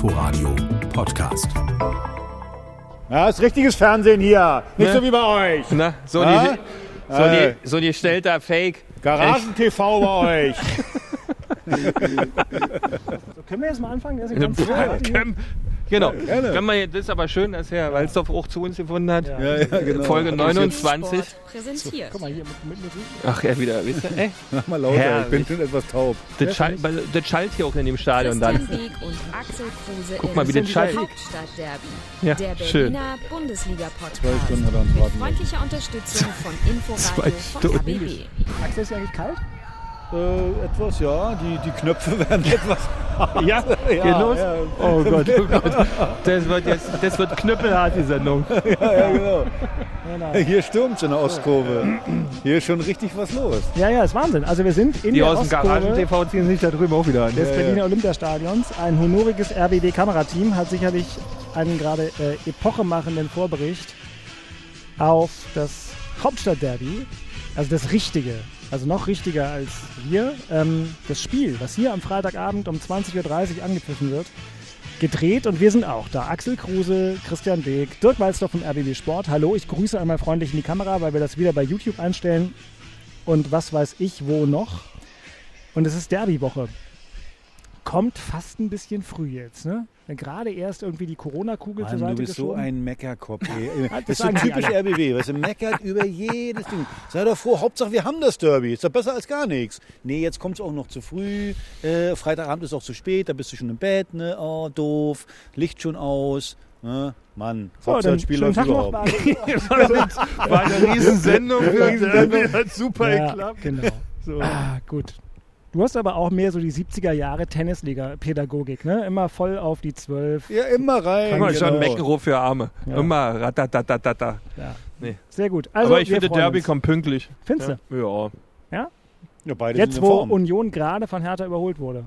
Inforadio Podcast. Ja, ist richtiges Fernsehen hier. Nicht Ne? so wie bei euch. Na, so, Ja? die, so, Äh. die, so gestellter Fake. Garagen-TV bei euch. So, können wir jetzt mal anfangen? Das ist ganz klar. Genau. Können wir, jetzt- das ist aber schön, dass Herr Walzdorf auch zu uns gefunden hat. Ja, ja, genau. Folge 29. Sport präsentiert. Guck mal hier mit, mit Musik. Ach, er wieder. Weißt du? Ey, Mach mal lauter, ich Herrlich. bin schon etwas taub. das, schallt, weil- das schallt hier auch in dem Stadion dann. Weg und Axel Kruse Guck mal, wie das schallt. Ja, der schön. Berliner Bundesliga-Podcast. Zwei Stunden hat er uns Mit warten lassen. freundlicher Unterstützung von Zwei Inforadio Stunden. RBB. Axel, ist ja eigentlich kalt? Äh, etwas, ja. Die, die Knöpfe werden etwas. Ja, geht los? Ja, Oh Gott, oh Gott. Das wird jetzt, das wird knüppelhart, die Sendung. ja, ja, genau. Hier stürmt in der Ostkurve. Hier ist schon richtig was los. Ja, ja, ist Wahnsinn. Also wir sind in Die der aus dem Ostkurve Garagen-TV ziehen sich da drüben auch wieder an. des Ja, ja. Berliner Olympiastadions. Ein honoriges RBB-Kamerateam hat sicherlich einen gerade äh, epochemachenden Vorbericht auf das Hauptstadtderby. Also das Richtige. Also noch richtiger als wir. Ähm, das Spiel, das hier am Freitagabend um 20.30 Uhr angepfiffen wird, gedreht und wir sind auch da. Axel Kruse, Christian Weg, Dirk Walzdorf vom RBB Sport. Hallo, ich grüße einmal freundlich in die Kamera, weil wir das wieder bei YouTube einstellen. Und was weiß ich wo noch. Und es ist Derby-Woche. Kommt fast ein bisschen früh jetzt, ne? Wenn Gerade erst irgendwie die Corona-Kugel zur Seite du bist so geschoben. ein Meckerkopf. Das Das ist so typisch. RBB. Weißt du, meckert über jedes Ding. Sei doch froh, Hauptsache wir haben das Derby. Ist doch besser als gar nichts. Nee, jetzt kommt es auch noch zu früh. Äh, Freitagabend ist auch zu spät, da bist du schon im Bett. Ne? Oh, doof. Licht schon aus. Ne? Mann, So, Hauptsache dann das Spiel schönen läuft überhaupt. War eine Riesensendung. Für hat super ja, geklappt. genau. Ah, gut. Du hast aber auch mehr so die 70er Jahre Tennisliga-Pädagogik, ne? Immer voll auf die 12. Ja, immer rein. Immer schon genau. Meckenruf für Arme. Ja. Immer ratatatata. Ja. Nee. Sehr gut. Also, Aber ich finde, Derby uns. kommt pünktlich. Findest du? Ja. Ja, beide Jetzt, sind in wo. Union gerade von Hertha überholt wurde.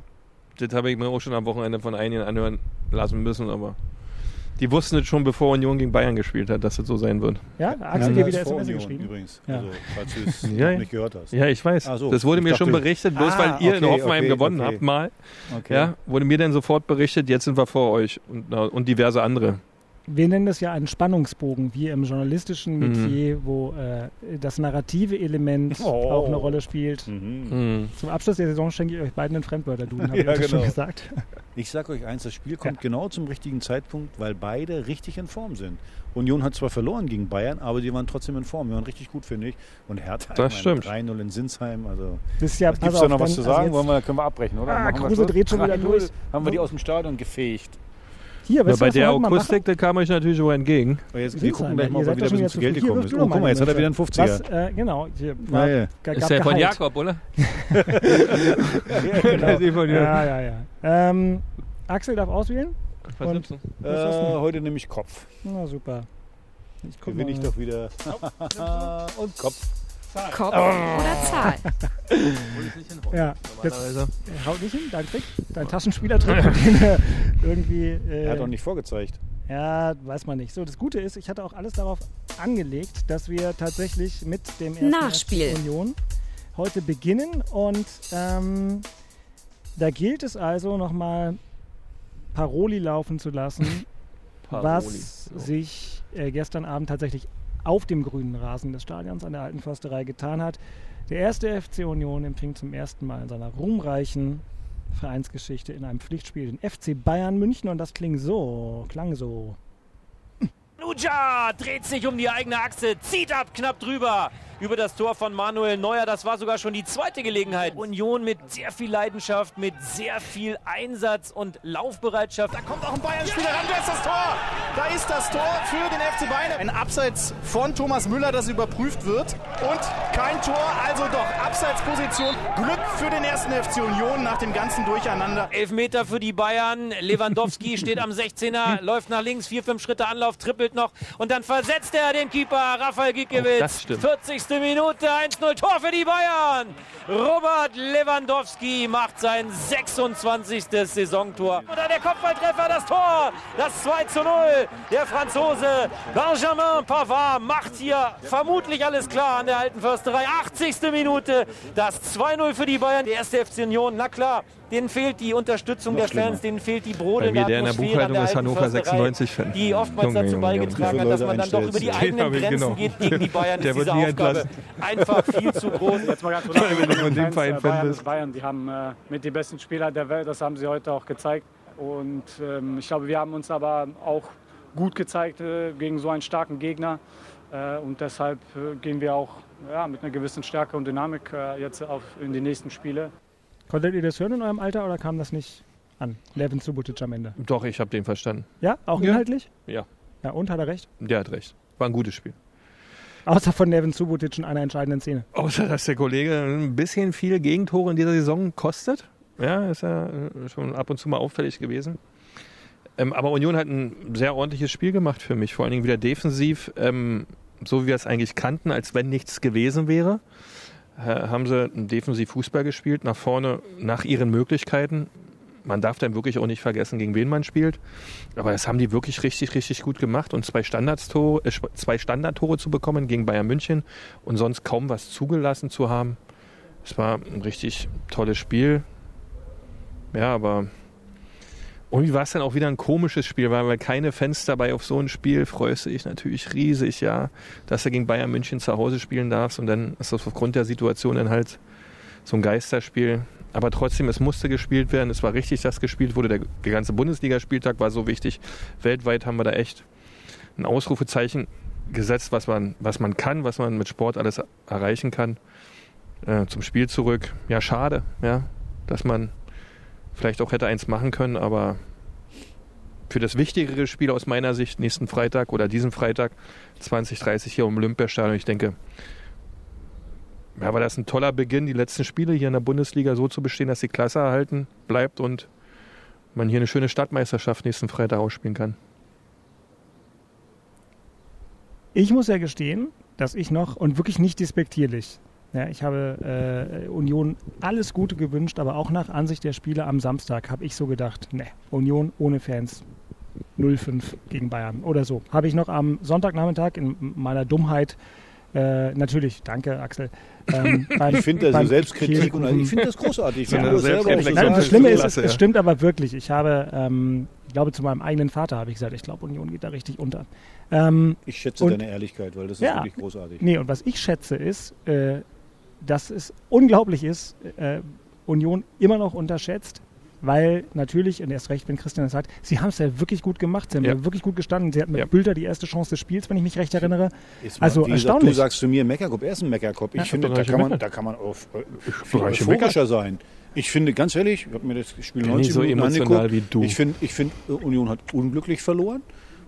Das habe ich mir auch schon am Wochenende von einigen anhören lassen müssen, aber die wussten es schon, bevor Union gegen Bayern gespielt hat, dass es so sein wird. Ja, Ja, Axel das dir wieder vor SMS Union geschrieben. Übrigens, Ja. also, falls du es Ja, ja. nicht gehört hast. Ja, ich weiß. So, das wurde mir schon berichtet, bloß Ah, weil ihr in okay, Hoffenheim okay, gewonnen okay. habt mal. Okay. Ja, wurde mir dann sofort berichtet, jetzt sind wir vor euch und, und diverse andere. Wir nennen das ja einen Spannungsbogen, wie im journalistischen Mhm. Metier, wo äh, das narrative Element Oh. auch eine Rolle spielt. Mhm. Hm. Zum Abschluss der Saison schenke ich euch beiden einen Fremdwörter-Duden, habe Ja, ich das schon genau. gesagt. Ich sag euch eins, das Spiel kommt genau zum richtigen Zeitpunkt, weil beide richtig in Form sind. Union hat zwar verloren gegen Bayern, aber die waren trotzdem in Form. Die waren richtig gut, finde ich. Und Hertha Das ich meine, stimmt. 3-0 in Sinsheim. Also, Das ist ja, gibt es da noch was zu also sagen? jetzt- Wollen wir, können wir abbrechen, oder? Ah, Kruse dreht schon wieder 3-0. durch. Haben wir die aus dem Stadion gefegt. Hier, Ja, weißt du, bei der? Akustik, da kam euch natürlich auch entgegen. Aber jetzt, wir gucken gleich mal, ob er wieder ein schon bisschen zu Geld gekommen ist. Oh, guck mal, jetzt hat er wieder einen Münze. 50er. Was, äh, genau. Hier, Ja, war, ja. gab Ist der von. Jakob, oder? Genau. Die von Jakob. Ja, ja, ja. Ähm, Axel darf auswählen. Was Und- nimmst du? Äh, heute nehme ich Kopf. Na super. Gewinne ich doch wieder. Und Kopf. Kopf oder Zahl. Ja, jetzt äh, haut nicht hin, dein Trick, dein Taschenspielertrick, den er irgendwie. Äh, Er hat auch nicht vorgezeigt. Ja, weiß man nicht. So, das Gute ist, ich hatte auch alles darauf angelegt, dass wir tatsächlich mit dem ersten Nachspiel. Union heute beginnen und ähm, da gilt es also nochmal Paroli laufen zu lassen, was So. sich äh, gestern Abend tatsächlich auf dem grünen Rasen des Stadions an der Alten Försterei getan hat. Der erste FC Union empfing zum ersten Mal in seiner ruhmreichen Vereinsgeschichte in einem Pflichtspiel den FC Bayern München und das klingt so, klang so. Nuja dreht sich um die eigene Achse, zieht ab, knapp drüber. Über das Tor von Manuel Neuer, das war sogar schon die zweite Gelegenheit. Union mit sehr viel Leidenschaft, mit sehr viel Einsatz und Laufbereitschaft. Da kommt auch ein Bayern-Spieler ran. Da ist das Tor. Da ist das Tor für den FC Bayern. Ein Abseits von Thomas Müller, das überprüft wird. Und kein Tor, also doch Abseitsposition. Glück für den ersten FC Union nach dem ganzen Durcheinander. Elfmeter für die Bayern. Lewandowski steht am 16er, läuft nach links, vier, fünf Schritte Anlauf, trippelt noch und dann versetzt er den Keeper Rafael Gikiewicz. das stimmt. 40. Minute, 1-0 Tor für die Bayern. Robert Lewandowski macht sein 26. Saisontor. Oder der Kopfballtreffer, das Tor, das 2 zu 0. Der Franzose Benjamin Pavard macht hier vermutlich alles klar an der alten Försterei. 80. Minute, das 2-0 für die Bayern. Der erste FC Union, na klar, denen fehlt die Unterstützung Noch der schlimmer. Fans, denen fehlt die mir, der in der Atmosphäre Buchhaltung ist Hannover Försterei, 96-Fan. die oftmals Junge, dazu Junge, beigetragen hat, dass man dann doch über die eigenen Grenzen genau. geht gegen die Bayern. Der ist wird diese nie Aufgabe entlassen. einfach viel zu groß. Jetzt mal ganz kurz Wenn du von dem Verein äh, Fan Bayern bist. ist Bayern. Die haben äh, mit die besten Spieler der Welt, das haben sie heute auch gezeigt. Und ähm, ich glaube, wir haben uns aber auch gut gezeigt äh, gegen so einen starken Gegner. Äh, und deshalb äh, gehen wir auch ja, mit einer gewissen Stärke und Dynamik äh, jetzt auf, in die nächsten Spiele. Konntet ihr das hören in eurem Alter oder kam das nicht an? Levin Subotic am Ende. Doch, ich habe den verstanden. Ja, auch inhaltlich? Ja, Ja, und hat er recht? der hat recht. War ein gutes Spiel. Außer von Levin Subotic in einer entscheidenden Szene. Außer, dass der Kollege ein bisschen viel Gegentore in dieser Saison kostet. Ja, ist ja äh, schon ab und zu mal auffällig gewesen. Ähm, aber Union hat ein sehr ordentliches Spiel gemacht für mich. Vor allen Dingen wieder defensiv, ähm, so wie wir es eigentlich kannten, als wenn nichts gewesen wäre. Haben sie einen Defensiv-Fußball gespielt, nach vorne, nach ihren Möglichkeiten. Man darf dann wirklich auch nicht vergessen, gegen wen man spielt. Aber das haben die wirklich richtig, richtig gut gemacht. Und zwei, Standardstore, äh, zwei Standardtore zu bekommen gegen Bayern München und sonst kaum was zugelassen zu haben. Es war ein richtig tolles Spiel. Ja, aber irgendwie war es dann auch wieder ein komisches Spiel, weil wir keine Fans dabei auf so ein Spiel freust du dich natürlich riesig, ja, dass du gegen Bayern München zu Hause spielen darfst und dann ist das aufgrund der Situation dann halt so ein Geisterspiel. Aber trotzdem, es musste gespielt werden. Es war richtig, dass gespielt wurde. Der, der ganze Bundesligaspieltag war so wichtig. Weltweit haben wir da echt ein Ausrufezeichen gesetzt, was man, was man kann, was man mit Sport alles erreichen kann. Äh, zum Spiel zurück. Ja, schade, ja, dass man vielleicht auch hätte eins machen können, aber für das wichtigere Spiel aus meiner Sicht nächsten Freitag oder diesen Freitag 2030 hier im Olympiastadion, ich denke, ja, war das ein toller Beginn, die letzten Spiele hier in der Bundesliga so zu bestehen, dass die Klasse erhalten bleibt und man hier eine schöne Stadtmeisterschaft nächsten Freitag ausspielen kann. Ich muss ja gestehen, dass ich noch, und wirklich nicht despektierlich, ja, ich habe äh, Union alles Gute gewünscht, aber auch nach Ansicht der Spieler am Samstag habe ich so gedacht, ne, Union ohne Fans 0-5 gegen Bayern oder so. Habe ich noch am Sonntagnachmittag in meiner Dummheit äh, natürlich, danke Axel. Ähm, beim- Ich finde also beim Selbstkritik und Kehlkuchen- ich finde das großartig. Du das selber auch so Selbstreflexion. Nein, das. Schlimme ist, Klasse, es, es ja. stimmt aber wirklich. Ich habe, ähm, ich glaube, zu meinem eigenen Vater habe ich gesagt, ich glaube, Union geht da richtig unter. Ähm, Ich schätze Und- deine Ehrlichkeit, weil das ist Ja. wirklich großartig. nee, und was ich schätze ist, äh, dass es unglaublich ist, äh, Union immer noch unterschätzt, weil natürlich, und erst recht, wenn Christian das sagt, sie haben es ja wirklich gut gemacht, sie haben ja. Ja. wirklich gut gestanden. Sie hatten mit Ja. Bülter die erste Chance des Spiels, wenn ich mich recht erinnere. Ist mal- Also wie gesagt, erstaunlich. du sagst zu mir Meckerkopf, er ist ein Meckerkopf. Ich Ja, finde, da kann, man, da kann man auf, äh, euphorischer sein. Ich finde, ganz ehrlich, ich habe mir das Spiel Bin 90 nicht so emotional angeguckt. wie du. Ich finde, ich finde, äh, Union hat unglücklich verloren.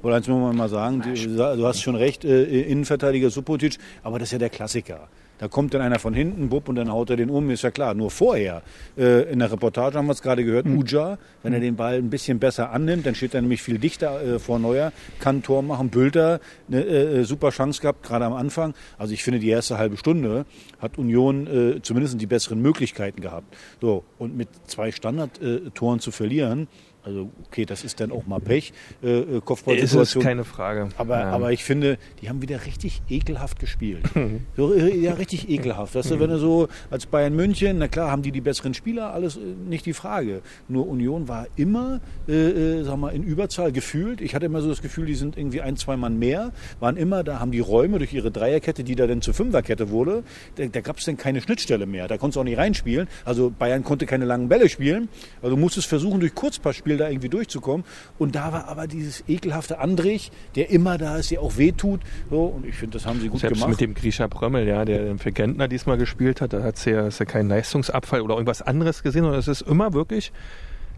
Weil eins muss man mal sagen, die, du hast schon recht, äh, Innenverteidiger Supotic, aber das ist ja der Klassiker. Da kommt dann einer von hinten, bupp, und dann haut er den um, ist ja klar. Nur vorher, äh, in der Reportage haben wir es gerade gehört, Uja, wenn er den Ball ein bisschen besser annimmt, dann steht er nämlich viel dichter äh, vor Neuer, kann Tor machen. Bülter, eine äh, super Chance gehabt, gerade am Anfang. Also ich finde, die erste halbe Stunde hat Union äh, zumindest die besseren Möglichkeiten gehabt. So, und mit zwei Standardtoren zu verlieren, also okay, das ist dann auch mal Pech, äh, äh, Ist Kopfballsituation. keine Frage. Aber, Ja. aber ich finde, die haben wieder richtig ekelhaft gespielt. so, äh, ja, richtig ekelhaft. Weißt du, wenn du so als Bayern München, na klar, haben die die besseren Spieler, alles äh, nicht die Frage. Nur Union war immer, äh, sag mal, in Überzahl gefühlt. Ich hatte immer so das Gefühl, die sind irgendwie ein, zwei Mann mehr, waren immer, da haben die Räume durch ihre Dreierkette, die da dann zur Fünferkette wurde, da, da gab es dann keine Schnittstelle mehr. Da konntest du auch nicht reinspielen. Also Bayern konnte keine langen Bälle spielen. Also musstest versuchen, durch Kurzpassspiel da irgendwie durchzukommen. Und da war aber dieses ekelhafte Andrich, der immer da ist, der auch wehtut. So, und ich finde, das haben sie gut Selbst gemacht. mit dem Grisha Prömmel, ja, der für Gentner diesmal gespielt hat, da hat es ja, ist ja keinen Leistungsabfall oder irgendwas anderes gesehen, sondern es ist immer wirklich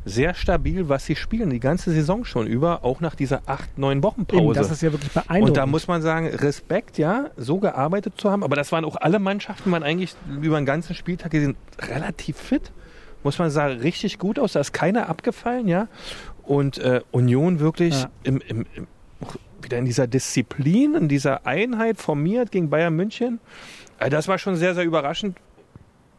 sehr stabil, was sie spielen, die ganze Saison schon über, auch nach dieser acht, neun Wochen Eben, Pause. das ist ja wirklich beeindruckend. Und da muss man sagen, Respekt, ja, so gearbeitet zu haben. Aber das waren auch alle Mannschaften, waren eigentlich über den ganzen Spieltag gesehen relativ fit. Muss man sagen, richtig gut aus. Da ist keiner abgefallen, ja. Und äh, Union wirklich Ja. im, im, im, wieder in dieser Disziplin, in dieser Einheit formiert gegen Bayern München. Äh, das war schon sehr, sehr überraschend.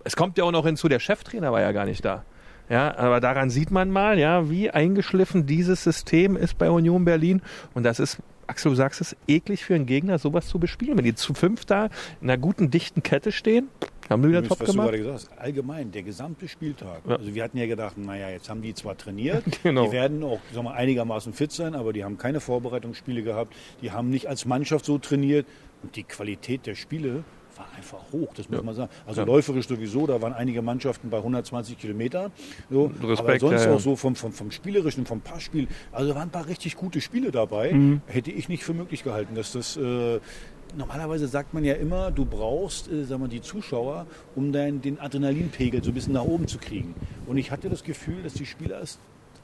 Es kommt ja auch noch hinzu, der Cheftrainer war ja gar nicht da. Ja, aber daran sieht man mal, ja, wie eingeschliffen dieses System ist bei Union Berlin. Und das ist, Axel, du sagst es, eklig für einen Gegner, sowas zu bespielen. Wenn die zu fünf da in einer guten, dichten Kette stehen, Haben sie wieder Übrigens, top was du gemacht? gerade gesagt hast, allgemein, der gesamte Spieltag. Ja. Also wir hatten ja gedacht, naja, jetzt haben die zwar trainiert, Genau. die werden auch sag mal, einigermaßen fit sein, aber die haben keine Vorbereitungsspiele gehabt, die haben nicht als Mannschaft so trainiert und die Qualität der Spiele war einfach hoch, das muss Ja. man sagen. Also Ja. läuferisch sowieso, da waren einige Mannschaften bei 120 Kilometern. So, aber Respekt, sonst ja, ja. auch so vom, vom, vom Spielerischen, vom Passspiel. Also da waren ein paar richtig gute Spiele dabei. Mhm. Hätte ich nicht für möglich gehalten, dass das... Äh, Normalerweise sagt man ja immer, du brauchst äh, sag mal, die Zuschauer, um dein, den Adrenalinpegel so ein bisschen nach oben zu kriegen. Und ich hatte das Gefühl, dass die Spieler es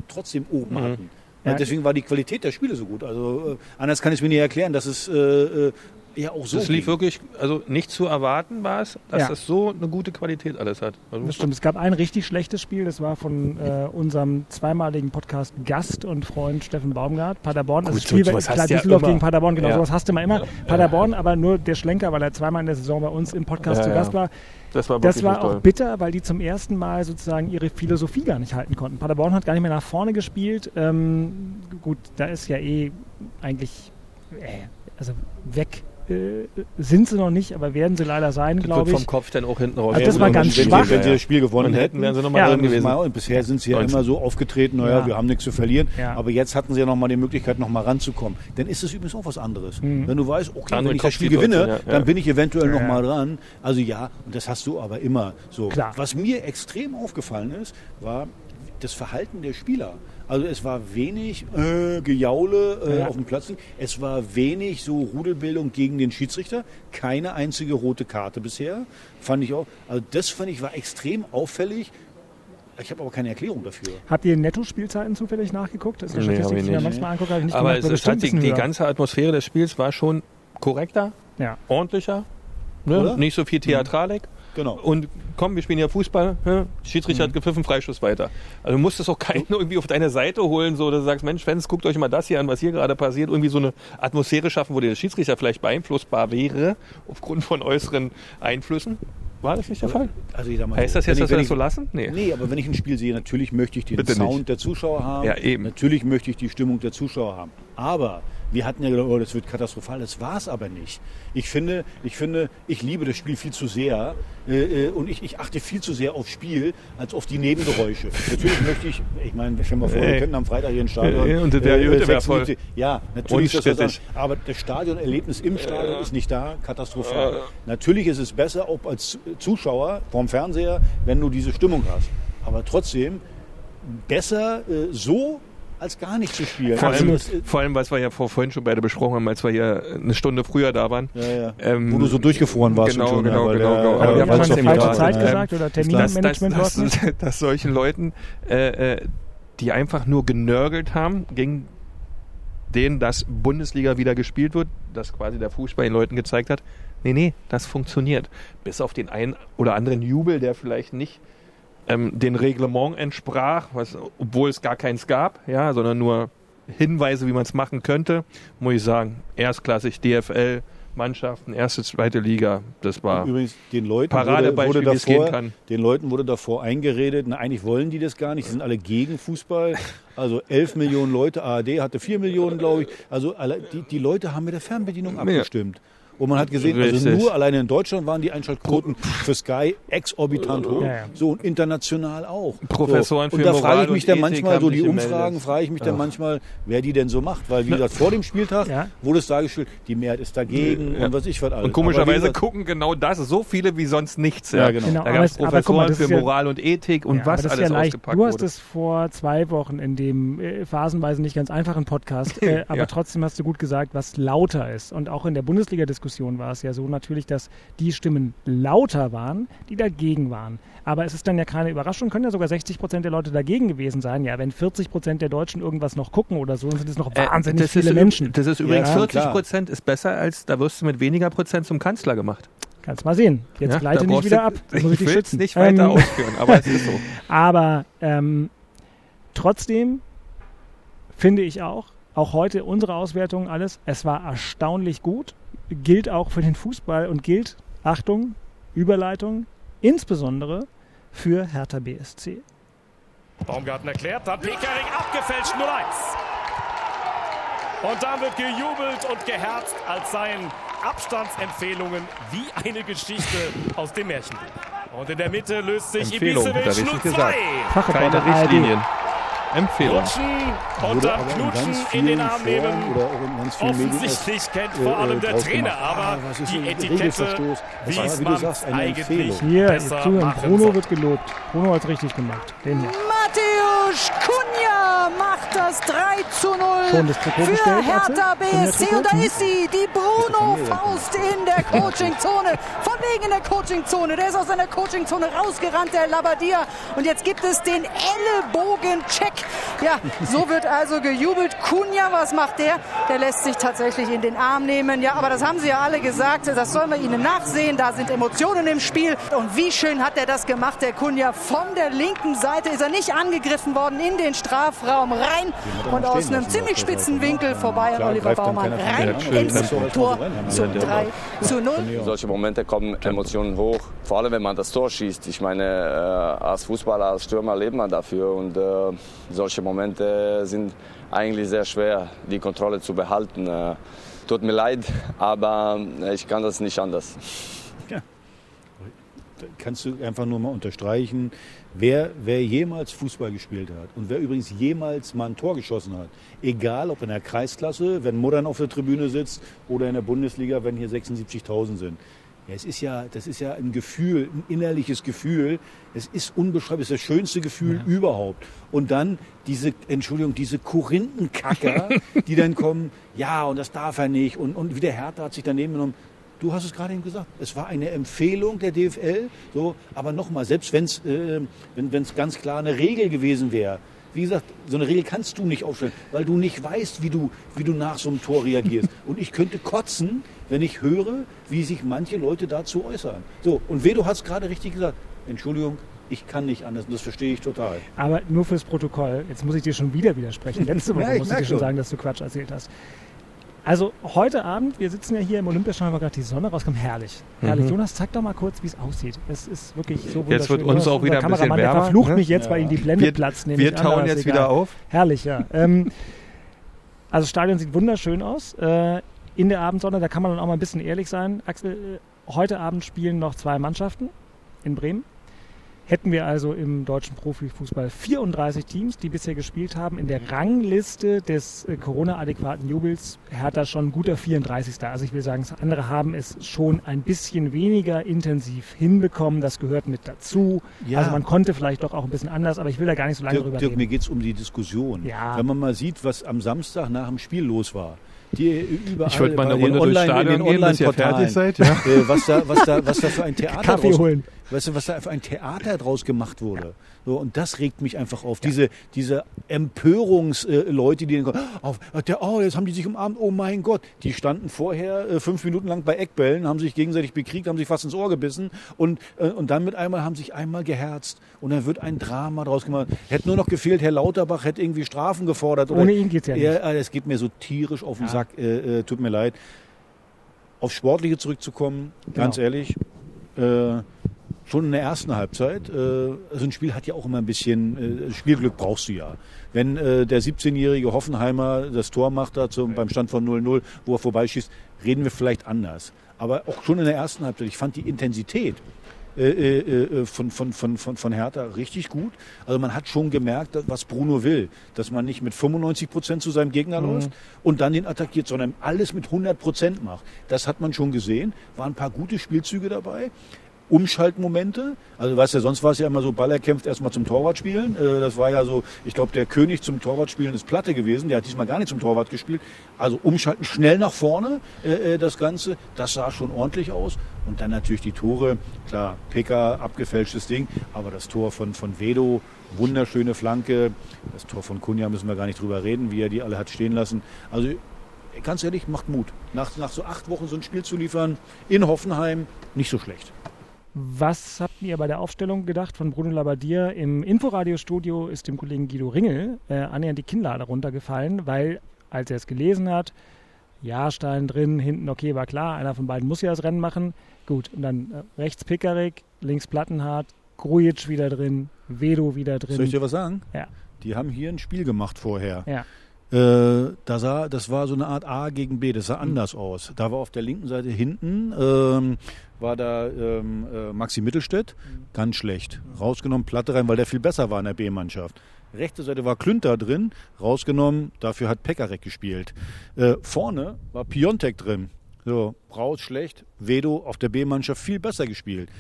trotzdem oben hatten. Ja. Ja. Deswegen war die Qualität der Spiele so gut. Also äh, anders kann ich es mir nicht erklären, dass es äh, äh, ja auch so Das lief ging. wirklich, also nicht zu erwarten war es, dass Ja. das so eine gute Qualität alles hat. Also Das stimmt. Es gab ein richtig schlechtes Spiel, das war von äh, unserem zweimaligen Podcast Gast und Freund Steffen Baumgart, Paderborn. Gut, das Spiel sowas klar, ja Düsseldorf gegen Paderborn, genau, Ja. sowas hast du immer immer. Paderborn, aber nur der Schlenker, weil er zweimal in der Saison bei uns im Podcast Ja, zu ja. Gast war. das war Das war auch toll. bitter, weil die zum ersten Mal sozusagen ihre Philosophie gar nicht halten konnten. Paderborn hat gar nicht mehr nach vorne gespielt. Ähm, gut, da ist ja eh eigentlich, äh, also weg äh, sind sie noch nicht, aber werden sie leider sein, glaube ich. vom Kopf dann auch hinten raus. Also das war ganz wenn, schwach. Sie, wenn sie das Spiel gewonnen hätten, wären sie nochmal Ja, drin gewesen. wir- und bisher sind sie ja 19. immer so aufgetreten, naja, Ja. wir haben nichts zu verlieren. Ja. Aber jetzt hatten sie ja nochmal die Möglichkeit, nochmal ranzukommen. Dann ist es übrigens auch was anderes. Mhm. Wenn du weißt, okay, Andere wenn ich das Spiel gewinne, ja, ja. dann bin ich eventuell ja. nochmal dran. Also ja, und das hast du aber immer so. Klar. Was mir extrem aufgefallen ist, war das Verhalten der Spieler. Also es war wenig äh, Gejaule äh, Ja. auf dem Platz. Es war wenig so Rudelbildung gegen den Schiedsrichter. Keine einzige rote Karte bisher. Fand ich auch. Also das fand ich war extrem auffällig. Ich habe aber keine Erklärung dafür. Habt ihr Netto-Spielzeiten zufällig nachgeguckt? Das ist eine Nee, Statistik, die ich manchmal angucke, ich nicht Aber gemacht, es ein die, die ganze Atmosphäre des Spiels war schon korrekter, Ja. ordentlicher, ne? Nicht so viel Theatralik. Genau. Und komm, wir spielen ja Fußball. Ne? Schiedsrichter hat gepfiffen, Freischuss weiter. Also du musstest auch keinen irgendwie auf deine Seite holen, so dass du sagst, Mensch, Fans, guckt euch mal das hier an, was hier gerade passiert. Irgendwie so eine Atmosphäre schaffen, wo der Schiedsrichter vielleicht beeinflussbar wäre, aufgrund von äußeren Einflüssen. War das nicht der Fall? Also ich sag mal Heißt so, das jetzt, dass wir das so lassen? Nee. Nee, aber wenn ich ein Spiel sehe, natürlich möchte ich den Bitte Sound nicht. der Zuschauer haben. Ja, eben. Natürlich möchte ich die Stimmung der Zuschauer haben. Aber wir hatten ja gedacht, oh, das wird katastrophal. Das war es aber nicht. Ich finde, ich finde, ich liebe das Spiel viel zu sehr äh, äh, und ich, ich achte viel zu sehr aufs Spiel als auf die Nebengeräusche. Natürlich möchte ich, ich meine, stell mal vor, wir könnten am Freitag hier ein Stadion. Äh, und das wär- die Hütte wär voll. 76 Ja, natürlich ist das was. Aber das Stadionerlebnis im Stadion ist nicht da, katastrophal. Natürlich ist es besser, auch als Zuschauer vom Fernseher, wenn du diese Stimmung hast. Aber trotzdem besser äh, so, als gar nicht zu spielen. Vor Also allem, das, äh, vor allem, was wir ja vor, vorhin schon beide besprochen haben, als wir hier eine Stunde früher da waren. ja, ja. Ähm, Wo du so durchgefroren warst. genau, schon, genau, weil genau, genau. Aber Hat wir haben falsche. Zeit Ähm, gesagt oder dass, dass, Terminmanagement dass, es nicht? dass solchen Leuten, äh, äh, die einfach nur genörgelt haben, gegen denen das Bundesliga wieder gespielt wird, dass quasi der Fußball den Leuten gezeigt hat, nee, nee, das funktioniert. Bis auf den einen oder anderen Jubel, der vielleicht nicht ähm, den Reglement entsprach, was, obwohl es gar keins gab, ja, sondern nur Hinweise, wie man es machen könnte, muss ich sagen, erstklassig DFL, Mannschaften, erste, zweite Liga, das war Übrigens, den Leuten wurde, Paradebeispiel, wurde wie es gehen davor, kann. den Leuten wurde davor eingeredet, na, eigentlich wollen die das gar nicht, die sind alle gegen Fußball. Also 11 Millionen Leute, ARD hatte 4 Millionen, glaube ich. Also die, die Leute haben mit der Fernbedienung abgestimmt. Und man hat gesehen, also nur alleine in Deutschland waren die Einschaltquoten für Sky exorbitant hoch. Ja, ja. So und international auch. Professoren so. Und da frage ich mich dann Ethik manchmal, so die Umfragen, frage ich mich dann manchmal, wer die denn so macht. Weil, wie gesagt, vor dem Spieltag Ja. wurde es dargestellt, die Mehrheit ist dagegen Ja. und was ich was alles. Und komischerweise gesagt, gucken genau das so viele wie sonst nichts. Ja, genau. Genau, Da gab es mal, Professoren das für Moral und Ethik und Ja, was alles ist ja leicht. ausgepackt Du hast wurde. es vor zwei Wochen in dem äh, phasenweise nicht ganz einfachen Podcast, äh, aber Ja. trotzdem hast du gut gesagt, was lauter ist. Und auch in der Bundesliga-Diskussion war es ja so natürlich, dass die Stimmen lauter waren, die dagegen waren. Aber es ist dann ja keine Überraschung, können ja sogar 60 Prozent der Leute dagegen gewesen sein. Ja, wenn 40 Prozent der Deutschen irgendwas noch gucken oder so, dann sind es noch Äh, wahnsinnig das viele ist, Menschen. Das ist übrigens Ja, 40 klar. Prozent ist besser als, da wirst du mit weniger Prozent zum Kanzler gemacht. Kannst mal sehen. Jetzt Ja, gleite nicht wieder ab. Muss ich dich will's schützen. nicht weiter Ähm, ausführen, aber es ist so. Aber ähm, trotzdem finde ich auch, auch heute unsere Auswertung, alles, es war erstaunlich gut. Gilt auch für den Fußball und gilt, Achtung, Überleitung, insbesondere für Hertha BSC. Baumgarten erklärt, dann Pickering abgefälscht 0-1. Und dann wird gejubelt und geherzt, als seien Abstandsempfehlungen wie eine Geschichte aus dem Märchenbuch. Und in der Mitte löst sich Empfehlung, Ibisevic richtig nur gesagt. zwei. Fachreporter Keine ARD. Richtlinien. Empfehlung. Rutschen und dann knutschen in den Arm nehmen. Offensichtlich kennt vor allem der Trainer aber Ah, die Etikette, wie es man eigentlich. Hier, machen Bruno wird gelobt. Bruno hat es richtig gemacht. Den hier. Matthäus Kunja macht das 3 zu 0 Schon das Trikot für Hertha? BSC. Und da ist sie, die Bruno Familie. Faust in der Coachingzone. Von wegen in der Coachingzone. Der ist aus seiner Coachingzone rausgerannt, der Labadia. Und jetzt gibt es den Ellenbogen-Check. Ja, so wird also gejubelt. Kunja, was macht der? Der lässt sich tatsächlich in den Arm nehmen. Ja, aber das haben sie ja alle gesagt. Das sollen wir ihnen nachsehen. Da sind Emotionen im Spiel. Und wie schön hat er das gemacht, der Kunja. Von der linken Seite ist er nicht angegriffen worden in den Strafraum rein und aus einem ziemlich spitzen? Winkel vorbei an Oliver Baumann rein ins Tor zu ja. 3 zu 0. In solche Momente kommen Emotionen hoch, vor allem wenn man das Tor schießt. Ich meine, äh, als Fußballer, als Stürmer lebt man dafür und äh, solche Momente sind eigentlich sehr schwer, die Kontrolle zu behalten. Äh, tut mir leid, aber ich kann das nicht anders. Kannst du einfach nur mal unterstreichen, wer, wer jemals Fußball gespielt hat und wer übrigens jemals mal ein Tor geschossen hat, egal ob in der Kreisklasse, wenn Muttern auf der Tribüne sitzt oder in der Bundesliga, wenn hier 76.000 sind. Ja, es ist ja, das ist ja ein Gefühl, ein innerliches Gefühl. Es ist unbeschreiblich, es ist das schönste Gefühl überhaupt. Und dann diese, Entschuldigung, diese Korinthenkacker, die dann kommen, ja, und das darf er nicht. Und, und wie der Hertha hat sich daneben genommen. Du hast es gerade eben gesagt. Es war eine Empfehlung der DFL. So, aber nochmal, selbst wenn's, äh, wenn es ganz klar eine Regel gewesen wäre, wie gesagt, so eine Regel kannst du nicht aufstellen, weil du nicht weißt, wie du, wie du nach so einem Tor reagierst. Und ich könnte kotzen, wenn ich höre, wie sich manche Leute dazu äußern. So, und Vedo hat es gerade richtig gesagt. Entschuldigung, ich kann nicht anders. Und das verstehe ich total. Aber nur fürs Protokoll, jetzt muss ich dir schon wieder widersprechen. Letzte Woche Ja, ich musste ich dir schon. sagen, dass du Quatsch erzählt hast. Also heute Abend, wir sitzen ja hier im Olympiastadion, weil gerade die Sonne rauskommt. Herrlich. Herrlich. Jonas, zeig doch mal kurz, wie es aussieht. Es ist wirklich so wunderschön. Jetzt wird uns Jonas, auch wieder ein bisschen Kameramann, der wärmer, verflucht ne? mich jetzt, weil Ja. ihm die Blende Wir- platzt. wir ich an, tauen ist jetzt egal. wieder auf. Herrlich, ja. ähm, also das Stadion sieht wunderschön aus. Äh, in der Abendsonne, da kann man dann auch mal ein bisschen ehrlich sein. Axel, äh, heute Abend spielen noch zwei Mannschaften in Bremen. Hätten wir also im deutschen Profifußball 34 Teams, die bisher gespielt haben. In der Rangliste des äh, Corona-adäquaten Jubels Hertha schon ein guter 34. Also ich will sagen, andere haben es schon ein bisschen weniger intensiv hinbekommen. Das gehört mit dazu. Ja. Also man konnte vielleicht doch auch ein bisschen anders, aber ich will da gar nicht so lange Dirk, drüber Dirk, reden. mir geht es um die Diskussion. Ja. Wenn man mal sieht, was am Samstag nach dem Spiel los war. Die überall Ich wollte mal eine den Runde durchs Online, in den Stadion gehen, bis ihr Online-Portalen, fertig seid, ja. äh, was, da, was, da, was da für ein Theater Kaffee holen. Weißt du, was da für ein Theater draus gemacht wurde. So, und das regt mich einfach auf. Diese, diese Empörungsleute, die dann kommen, auf, der, oh, jetzt haben die sich umarmt, oh mein Gott. Die standen vorher äh, fünf Minuten lang bei Eckbällen, haben sich gegenseitig bekriegt, haben sich fast ins Ohr gebissen und, äh, und dann mit einmal haben sich einmal geherzt und dann wird ein Drama draus gemacht. Hätte nur noch gefehlt, Herr Lauterbach hätte irgendwie Strafen gefordert. Oder, Ohne ihn geht's ja nicht. Ja, es geht mir so tierisch auf den Sack, äh, äh, tut mir leid. Auf Sportliche zurückzukommen, ganz Genau. ehrlich, äh, schon in der ersten Halbzeit. Äh, so ein Spiel hat ja auch immer ein bisschen, äh, Spielglück brauchst du ja. Wenn äh, der 17-jährige Hoffenheimer das Tor macht da zum, beim Stand von 0-0, wo er vorbeischießt, reden wir vielleicht anders. Aber auch schon in der ersten Halbzeit, ich fand die Intensität äh, äh, äh, von, von, von, von, von Hertha richtig gut. Also man hat schon gemerkt, was Bruno will, dass man nicht mit 95 Prozent zu seinem Gegner läuft und dann den attackiert, sondern alles mit 100 Prozent macht. Das hat man schon gesehen. Waren ein paar gute Spielzüge dabei. Umschaltmomente. Also weißt du, sonst war es ja immer so, Ball erkämpft erstmal zum Torwart spielen. Äh, Das war ja so, ich glaube, der König zum Torwart spielen ist Platte gewesen. Der hat diesmal gar nicht zum Torwart gespielt. Also umschalten schnell nach vorne, äh, äh, das Ganze. Das sah schon ordentlich aus. Und dann natürlich die Tore. Klar, Pekka, abgefälschtes Ding. Aber das Tor von, von Vedo, wunderschöne Flanke. Das Tor von Kunja müssen wir gar nicht drüber reden, wie er die alle hat stehen lassen. Also ganz ehrlich, macht Mut. Nach, nach so acht Wochen so ein Spiel zu liefern in Hoffenheim, nicht so schlecht. Was habt ihr bei der Aufstellung gedacht von Bruno Labbadia? Im Inforadiostudio ist dem Kollegen Guido Ringel äh, annähernd die Kinnlade runtergefallen, weil, als er es gelesen hat, Jahrstein drin, hinten, okay, war klar, einer von beiden muss ja das Rennen machen. Gut, und dann äh, rechts Pickerick, links Plattenhardt, Grujic wieder drin, Vedo wieder drin. Soll ich dir was sagen? Ja. Die haben hier ein Spiel gemacht vorher. Ja. Äh, da sah, das war so eine Art A gegen B, das sah anders aus. Da war auf der linken Seite hinten, ähm, war da ähm, äh, Maxi Mittelstädt, ganz schlecht. Rausgenommen, Platte rein, weil der viel besser war in der B-Mannschaft. Rechte Seite war Klünter drin, rausgenommen, dafür hat Pekarek gespielt. Äh, vorne war Piontek drin. So, raus, schlecht. Vedo auf der B-Mannschaft viel besser gespielt.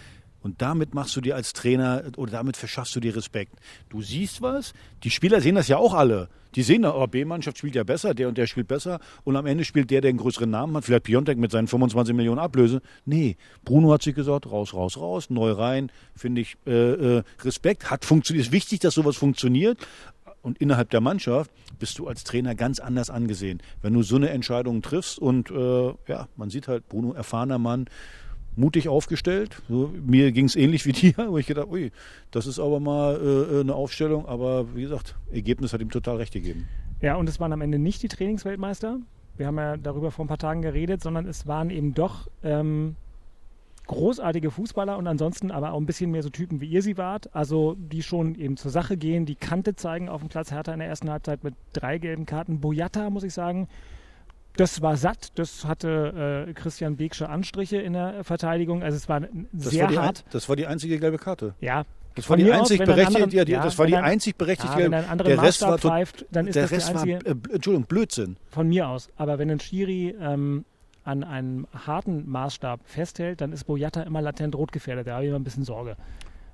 Und damit machst du dir als Trainer oder damit verschaffst du dir Respekt. Du siehst was, die Spieler sehen das ja auch alle. Die sehen, oh, B-Mannschaft spielt ja besser, der und der spielt besser und am Ende spielt der, der einen größeren Namen hat, vielleicht Piontek mit seinen 25 Millionen Ablöse. Nee, Bruno hat sich gesagt, raus, raus, raus, neu rein, finde ich äh, äh, Respekt, hat funktioniert, ist wichtig, dass sowas funktioniert. Und innerhalb der Mannschaft bist du als Trainer ganz anders angesehen. Wenn du so eine Entscheidung triffst und äh, ja, man sieht halt, Bruno, erfahrener Mann, mutig aufgestellt. So, mir ging es ähnlich wie dir, wo ich gedacht, ui, das ist aber mal äh, eine Aufstellung. Aber wie gesagt, Ergebnis hat ihm total recht gegeben. Ja, und es waren am Ende nicht die Trainingsweltmeister. Wir haben ja darüber vor ein paar Tagen geredet, sondern es waren eben doch ähm, großartige Fußballer und ansonsten aber auch ein bisschen mehr so Typen, wie ihr sie wart. Also die schon eben zur Sache gehen, die Kante zeigen auf dem Platz. Hertha in der ersten Halbzeit mit drei gelben Karten. Boyata, muss ich sagen, das war satt. Das hatte äh, Christian Beeksche Anstriche in der Verteidigung. Also es war Das sehr war die, hart. ein- das war die einzige gelbe Karte. Ja. Das war die einzig er berechtigte, ja, das war die einzig berechtigte ja, wenn anderen Der Rest war, pfeift, dann ist der das die Rest war, einzige- äh, Entschuldigung, Blödsinn. Von mir aus. Aber wenn ein Schiri ähm, an einem harten Maßstab festhält, dann ist Boyata immer latent rot gefährdet. Da habe ich immer ein bisschen Sorge.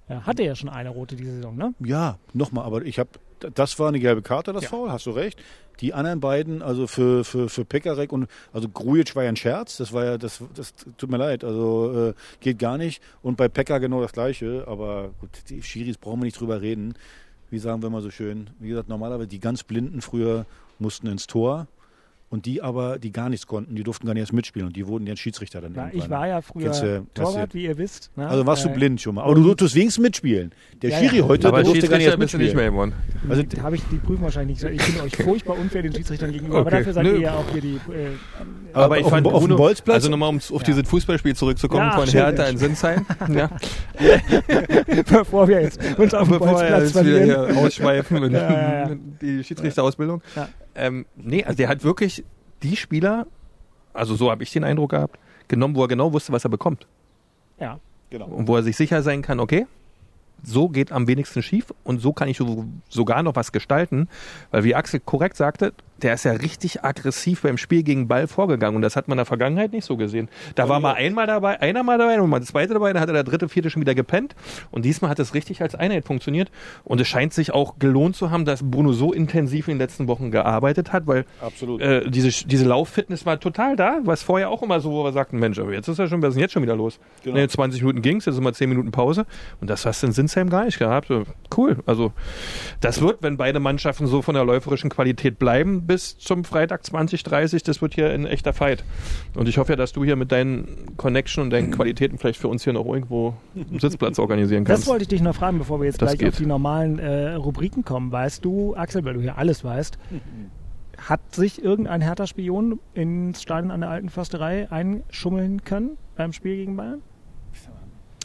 Er hatte ja schon eine rote diese Saison, ne? Ja, nochmal, aber ich habe, das war eine gelbe Karte, das Ja. Foul, hast du recht. Die anderen beiden, also für, für, für Pekarek und, also Grujic war ja ein Scherz, das war ja, das, das tut mir leid, also äh, geht gar nicht. Und bei Pekka genau das Gleiche, aber gut, die Schiris brauchen wir nicht drüber reden. Wie sagen wir mal so schön, wie gesagt, normalerweise die ganz Blinden früher mussten ins Tor. Und die aber, die gar nichts konnten, die durften gar nicht erst mitspielen und die wurden jetzt Schiedsrichter dann Ja, irgendwann. ich war ja früher du- Torwart, du- wie ihr wisst. Ne? Also warst du Äh, blind schon mal. Aber du durftest wenigstens mitspielen. Der Ja, Schiri ja. heute, Aber der durfte gar nicht erst du mitspielen. nicht mehr geworden. Also, habe ich die Prüfung wahrscheinlich nicht. Ich finde euch furchtbar unfair den Schiedsrichtern gegenüber. Aber Okay. dafür seid Nö. ihr ja auch hier die. Äh, Aber, ich auf fand auf dem Bruno, Bolzplatz? also nochmal um auf Ja. dieses Fußballspiel zurückzukommen Ja, von schön, Hertha ja. in Sinsheim. ja. bevor wir jetzt uns auf dem Bevor wir Bolzplatz jetzt wieder verlieren. hier ausschweifen in Ja, ja, ja. die Schiedsrichterausbildung. Ja. Ähm, nee, also der hat wirklich die Spieler, also so habe ich den Eindruck gehabt, genommen, wo er genau wusste, was er bekommt. Ja. genau. Und wo er sich sicher sein kann, okay, so geht am wenigsten schief und so kann ich so, sogar noch was gestalten. Weil wie Axel korrekt sagte, der ist ja richtig aggressiv beim Spiel gegen Ball vorgegangen und das hat man in der Vergangenheit nicht so gesehen. Da war mal einmal dabei, einer mal dabei und mal der zweite dabei, dann hat er der dritte, vierte schon wieder gepennt und diesmal hat es richtig als Einheit funktioniert und es scheint sich auch gelohnt zu haben, dass Bruno so intensiv in den letzten Wochen gearbeitet hat, weil äh, diese, diese Lauffitness war total da, was vorher auch immer so, wo wir sagten, Mensch, aber jetzt ist ja schon, was ist denn jetzt schon wieder los? Genau. Nee, 20 Minuten ging's, jetzt sind wir 10 Minuten Pause und das hast du in Sinsheim gar nicht gehabt. Cool, also das wird, wenn beide Mannschaften so von der läuferischen Qualität bleiben bis zum Freitag 2030, das wird hier ein echter Fight. Und ich hoffe ja, dass du hier mit deinen Connection und deinen Qualitäten vielleicht für uns hier noch irgendwo einen Sitzplatz organisieren kannst. Das wollte ich dich noch fragen, bevor wir jetzt Das gleich geht. auf die normalen äh, Rubriken kommen. Weißt du, Axel, weil du hier alles weißt, hat sich irgendein Hertha-Spion ins Stein an der alten Försterei einschummeln können beim Spiel gegen Bayern?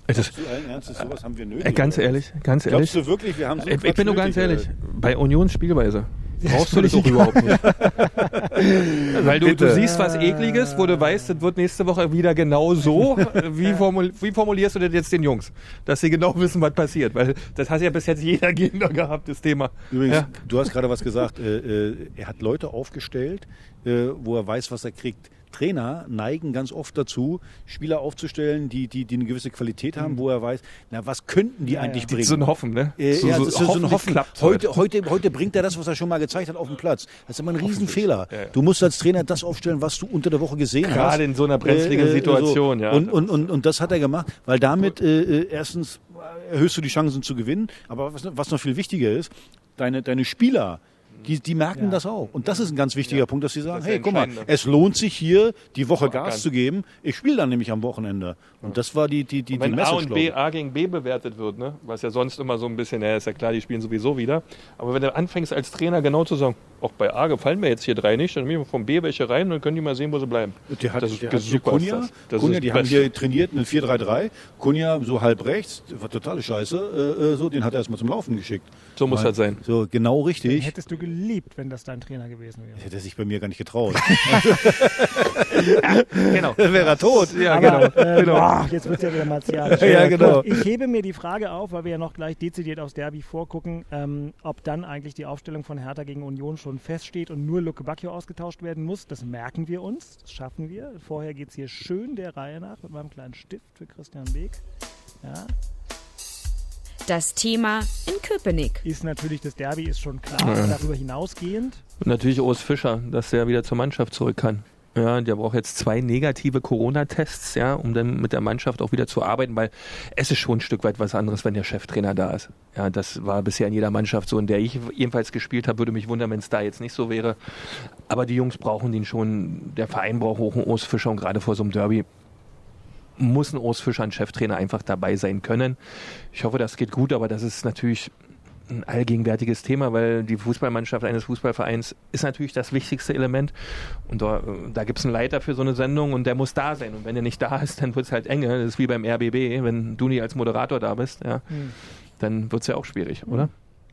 Ist, Ernstes, sowas haben wir nötig. äh, ganz ehrlich, ganz ehrlich. Glaubst du wirklich, wir haben so ich, ich bin nur ganz nötig, ehrlich, bei Unions Spielweise brauchst du das auch überhaupt nicht. Weil du, du siehst was Ekliges, wo du weißt, das wird nächste Woche wieder genau so. Wie, formul wie formulierst du das jetzt den Jungs? Dass sie genau wissen, was passiert. Weil das hat ja bis jetzt jeder Gegner gehabt, das Thema. Übrigens, Ja. du hast gerade was gesagt. Äh, äh, er hat Leute aufgestellt, äh, wo er weiß, was er kriegt. Trainer neigen ganz oft dazu, Spieler aufzustellen, die, die, die eine gewisse Qualität haben, wo er weiß, na, was könnten die eigentlich Die bringen? so ein Hoffen, ne? Äh, so, ja, so, das ist so ein Hoffen. klappt's Heute, heute, heute bringt er das, was er schon mal gezeigt hat, auf den Platz. Das ist immer ein Riesenfehler. Ja, ja. Du musst als Trainer das aufstellen, was du unter der Woche gesehen hast. Gerade in so einer brenzligen Situation, ja. Und, und, und, und das hat er gemacht, weil damit äh, äh, erstens erhöhst du die Chancen zu gewinnen, aber was, was noch viel wichtiger ist, deine, deine Spieler, die, die merken das auch. Und das ist ein ganz wichtiger Punkt, dass sie sagen, Das hey, guck mal, es lohnt sich hier, die Woche. Gas zu geben. Ich spiele dann nämlich am Wochenende. Und das war die, die, die, die Wenn A Message, und B ich. A gegen B bewertet wird, ne? was ja sonst immer so ein bisschen, ja, ist ja klar, die spielen sowieso wieder. Aber wenn du anfängst als Trainer genau zu sagen, auch bei A gefallen mir jetzt hier drei nicht, dann nehmen wir vom B welche rein und dann können die mal sehen, wo sie bleiben. Der hat, das ist der super. ist Kunja, das. Das Kunja ist die haben hier trainiert eine 4-3-3. Kunja so halb rechts, war totale Scheiße. Äh, äh, so, den hat er erstmal zum Laufen geschickt. So muss Mal- das sein. So, genau Den richtig. hättest du geliebt, wenn das dein Trainer gewesen wäre. Hätte er sich bei mir gar nicht getraut. Genau. Dann wäre er tot. Ja, Aber, genau. äh, boah, jetzt wird ja wieder martialisch. Ja, genau. Ich hebe mir die Frage auf, weil wir ja noch gleich dezidiert aufs Derby vorgucken, ähm, ob dann eigentlich die Aufstellung von Hertha gegen Union schon feststeht und nur Luke Bacchio ausgetauscht werden muss. Das merken wir uns, das schaffen wir. Vorher geht es hier schön der Reihe nach mit meinem kleinen Stift für Christian Beek. Ja, Das Thema in Köpenick. ist natürlich, das Derby ist schon klar, Ja. darüber hinausgehend. Und natürlich Urs Fischer, dass er wieder zur Mannschaft zurück kann. Ja, der braucht jetzt zwei negative Corona-Tests, ja, um dann mit der Mannschaft auch wieder zu arbeiten, weil es ist schon ein Stück weit was anderes, wenn der Cheftrainer da ist. Ja, das war bisher in jeder Mannschaft so, in der ich ebenfalls gespielt habe, würde mich wundern, wenn es da jetzt nicht so wäre. Aber die Jungs brauchen den schon, der Verein braucht auch einen Urs Fischer und gerade vor so einem Derby muss ein Urs Fischer, ein Cheftrainer, einfach dabei sein können. Ich hoffe, das geht gut, aber das ist natürlich ein allgegenwärtiges Thema, weil die Fußballmannschaft eines Fußballvereins ist natürlich das wichtigste Element. Und da, da gibt es einen Leiter für so eine Sendung und der muss da sein. Und wenn er nicht da ist, dann wird es halt enge. Das ist wie beim RBB, wenn du nie als Moderator da bist, ja, Hm. dann wird es ja auch schwierig, oder?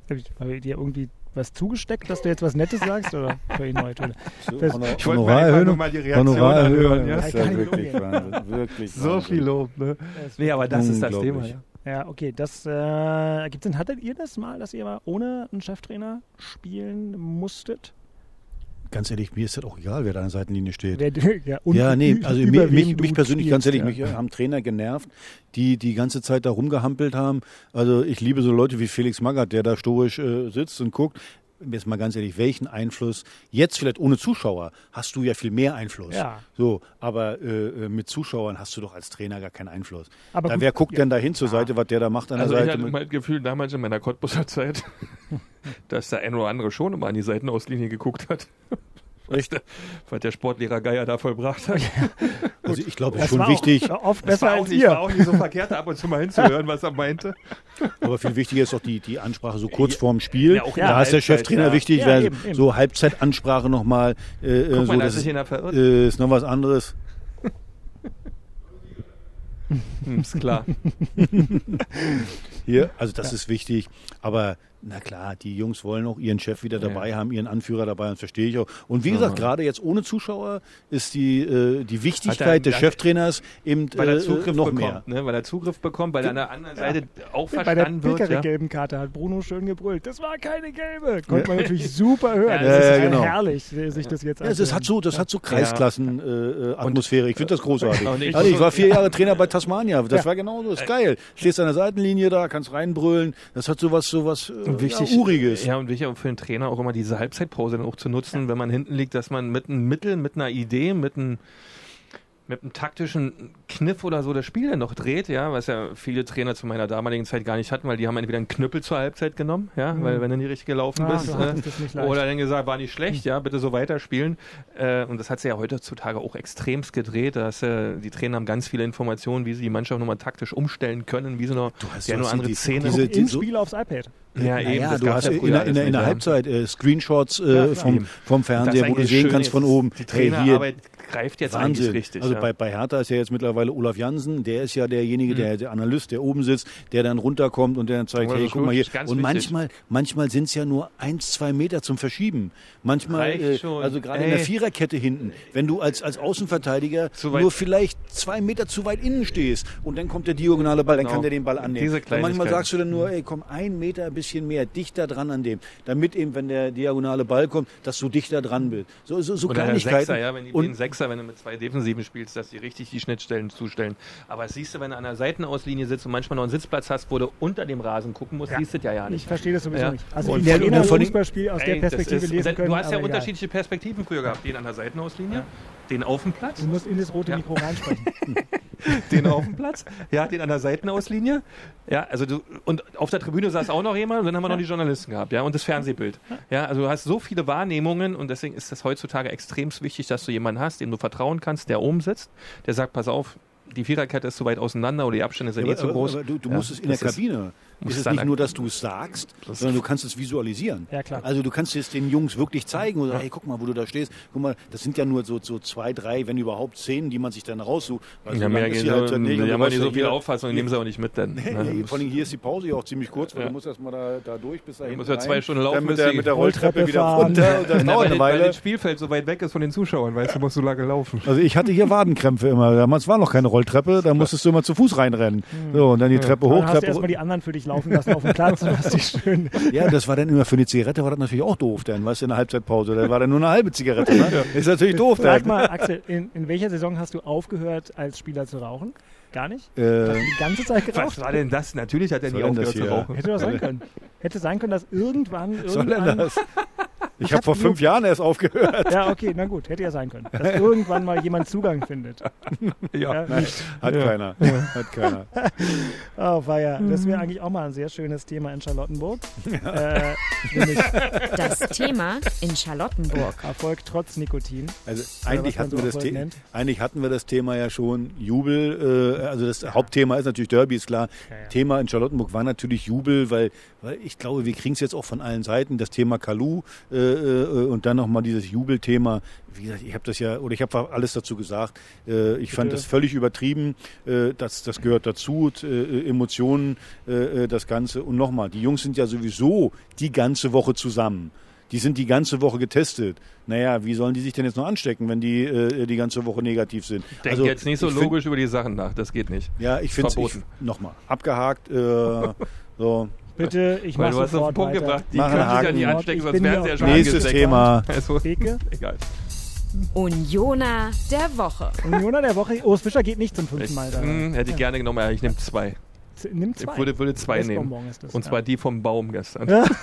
Hab ich, dir irgendwie was zugesteckt, dass du jetzt was Nettes sagst? Oder für ihn heute? Das- Ich wollte einfach nur mal die Reaktion anhören, ja. Das ist ja wirklich. Wahnsinn. Wirklich So Wahnsinn. viel Lob, ne? Nee, aber das ist das Thema, ja. Ja, okay. Das äh, gibt's denn, hattet ihr das mal, dass ihr mal ohne einen Cheftrainer spielen musstet? Ganz ehrlich, mir ist das auch egal, wer da an der Seitenlinie steht. Wer, ja, ja, nee, also mich, du mich persönlich, ganz spielst, ehrlich, ja. mich haben Trainer genervt, die die ganze Zeit da rumgehampelt haben. Also ich liebe so Leute wie Felix Magath, der da stoisch äh, sitzt und guckt. Jetzt mal ganz ehrlich, welchen Einfluss, jetzt vielleicht ohne Zuschauer, hast du ja viel mehr Einfluss. Ja. So, aber äh, mit Zuschauern hast du doch als Trainer gar keinen Einfluss. Aber da, gut, wer guckt ja. denn da hin zur Seite, was der da macht an Also der ich Seite? hatte mit- mal das Gefühl, damals in meiner Cottbuser Zeit, dass der ein oder andere schon immer an die Seitenauslinie geguckt hat. Was der, was der Sportlehrer Geier da vollbracht hat. also ich glaube, es ist schon wichtig, Auch, oft besser als nicht, ihr. war auch nicht so verkehrt, ab und zu mal hinzuhören, was er meinte. aber viel wichtiger ist doch die, die Ansprache so kurz vorm Spiel. Ja, da der ist der Cheftrainer ja. wichtig, Ja, weil eben, eben. so Halbzeitansprache nochmal, äh, äh, Guck so, mal, das ist äh, ist noch was anderes. Hm, ist klar. Hier, also das ist wichtig, aber na klar, die Jungs wollen auch ihren Chef wieder dabei haben, ihren Anführer dabei, das verstehe ich auch. Und wie gesagt, gerade jetzt ohne Zuschauer ist die, äh, die Wichtigkeit er- des Cheftrainers eben Weil er äh, Zugriff noch bekommt, mehr. ne? weil er Zugriff bekommt, weil er an der anderen Seite auch Bei der verstanden wird. Pickere Ja. gelben Karte hat Bruno schön gebrüllt. Das war keine gelbe. Konnte man natürlich super hören. Ja, das ja, ist ja, genau. herrlich, sich das jetzt Ja, es ist, hat so, das hat so Kreisklassen-Atmosphäre. Äh, Atmosphäre. ich finde das großartig. Ich- also ich war vier Jahre Trainer bei Tasmania. Das Ja. war genauso. Das ist geil. Stehst an der Seitenlinie da, kannst reinbrüllen. Das hat sowas, sowas äh, Und wichtig, ja, Uriges. Ja, und wichtig auch für den Trainer auch immer diese Halbzeitpause dann auch zu nutzen, wenn man hinten liegt, dass man mit einem Mittel, mit einer Idee, mit einem mit einem taktischen Kniff oder so das Spiel dann noch dreht, ja, was ja viele Trainer zu meiner damaligen Zeit gar nicht hatten, weil die haben entweder einen Knüppel zur Halbzeit genommen, ja, weil wenn du nicht richtig gelaufen Ah, bist, du äh, oder dann gesagt, war nicht schlecht, ja, bitte so weiterspielen. Äh, und das hat sich ja heutzutage auch extremst gedreht. Da hast, äh, die Trainer haben ganz viele Informationen, wie sie die Mannschaft nochmal taktisch umstellen können, wie sie noch hast die eine doch oder andere die- Szene. diese- Im so- Spiel aufs iPad. ja, Naja, das du hast ja in der, in der, in der ja. Halbzeit äh, Screenshots äh, Ja, vom, eben. vom Fernseher, wo du sehen kannst von oben. Die Hey, hier, Trainerarbeit greift jetzt eigentlich Wahnsinn. richtig. also ja. bei, bei Hertha ist ja jetzt mittlerweile Olaf Jansen, der ist ja derjenige, der, der Analyst, der oben sitzt, der dann runterkommt und der dann zeigt, hey, guck mal hier. Und wichtig. manchmal, manchmal sind es ja nur eins, zwei Meter zum Verschieben. Manchmal, äh, also gerade in der. Viererkette hinten, wenn du als, als Außenverteidiger nur vielleicht zwei Meter zu weit innen stehst und dann kommt der diagonale Ball, dann Genau. kann der den Ball annehmen. Diese und manchmal sagst du dann nur, ey, komm, ein Meter ein bisschen mehr, dichter dran an dem, damit eben, wenn der diagonale Ball kommt, dass du dichter dran bist. So, so, so Oder der Kleinigkeiten. Sechser, ja, wenn die und, Sechser, wenn du mit zwei Defensiven spielst, dass die richtig die Schnittstellen zustellen. Aber das siehst du, wenn du an der Seitenauslinie sitzt und manchmal noch einen Sitzplatz hast, wo du unter dem Rasen gucken musst, siehst du das ja ja Ich nicht. verstehe das sowieso Ja. nicht. Also Und ich ja, vor allem- Fußballspiel aus der Ey, das Perspektive ist- lesen können. Du hast ja egal. unterschiedliche Perspektiven früher gehabt. Den an der Seitenauslinie, den auf dem Platz, Du musst in das rote Ja. Mikro reinsprechen. den auf dem Platz, ja, den an der Seitenauslinie. Ja, also du, und auf der Tribüne saß auch noch jemand und dann haben wir noch die Journalisten gehabt, ja, und das Fernsehbild. Ja, also du hast so viele Wahrnehmungen und deswegen ist das heutzutage extrem wichtig, dass du jemanden hast, dem du vertrauen kannst, der oben sitzt, der sagt, pass auf, die Viererkette ist zu weit auseinander oder die Abstände sind Ja, eh zu groß. aber du, du Ja, musst es in der ist- Kabine. ist es dann nicht nur, dass du es sagst, sondern du kannst es visualisieren. Ja, klar. Also du kannst es den Jungs wirklich zeigen oder hey, guck mal, wo du da stehst. Guck mal, das sind ja nur so, so zwei, drei, wenn überhaupt Szenen, die man sich dann raussucht. Also ja, mehr ist gehen die so, nicht. Und die du haben ja nicht so viel hier- Auffassung, die nehmen sie auch nicht mit dann. Nee, ne? nee, vor allem hier ist die Pause ja auch ziemlich kurz, weil Ja. du musst erst mal da, da durch bis dahin. muss ja zwei Stunden laufen, mit der, mit der Rolltreppe wieder runter und das dauert weil, eine weil Weile. das Spielfeld so weit weg ist von den Zuschauern, weißt du, musst du lange laufen. Also ich hatte hier Wadenkrämpfe immer. Damals war noch keine Rolltreppe, da musstest du immer zu Fuß reinrennen. So, und dann die Treppe hoch, Dann hast du Treppe erstmal die anderen für dich laufen lassen auf dem Platz. und hast dich schön. Ja, das war dann immer für eine Zigarette, war das natürlich auch doof, dann, weißt du, in der Halbzeitpause. Da war dann nur eine halbe Zigarette. Ne? Ist natürlich doof, Sag dann. mal, Axel, in, in welcher Saison hast du aufgehört, als Spieler zu rauchen? Gar nicht? Hast Äh, du die ganze Zeit geraucht? Was war denn das? Natürlich hat er nie denn das aufgehört zu rauchen. Hätte doch sein können. Hätte sein können, dass irgendwann. denn irgendwann- das? Ich habe hab vor fünf nur- Jahren erst aufgehört. Ja, okay, na gut, hätte ja sein können. Dass irgendwann mal jemand Zugang findet. Ja. Nein, hat Ja. keiner. Hat keiner. Oh, feier. Das wäre eigentlich auch mal ein sehr schönes Thema in Charlottenburg. Äh, nämlich Das Thema in Charlottenburg. Erfolg trotz Nikotin. Also eigentlich hatten, so wir das The eigentlich hatten wir das Thema ja schon Jubel. Äh, also das Hauptthema ist natürlich Derby, ist klar. Ja, ja. Thema in Charlottenburg war natürlich Jubel, weil, weil ich glaube, wir kriegen es jetzt auch von allen Seiten. Das Thema Kalu äh, äh, und dann nochmal dieses Jubelthema. Wie gesagt, ich habe das ja, oder ich habe alles dazu gesagt. Äh, ich fand Bitte. das völlig übertrieben. Äh, das, das gehört dazu. Äh, äh, Emotionen, äh, äh, das Ganze. Und nochmal, die Jungs sind ja sowieso die ganze Woche zusammen. Die sind die ganze Woche getestet. Naja, wie sollen die sich denn jetzt noch anstecken, wenn die äh, die ganze Woche negativ sind? Denk Also, jetzt nicht so ich find- logisch über die Sachen nach, das geht nicht. Ja, ich finde es nochmal abgehakt. Äh, so. Bitte, ich mache du hast auf den sofort Punkt weiter. gebracht, die Mach können sich ja Haken. anstecken, sonst wären sie ja schon Nächstes. Thema. Also, egal. Unioner der Woche. Unioner der Woche. Urs Fischer geht nicht zum fünften Ich, Mal da. mh, hätte ich gerne genommen, ich nehme zwei. Nimm zwei. Ich würde, würde zwei nehmen. ist das, und ja. zwar die vom Baum gestern. Ja.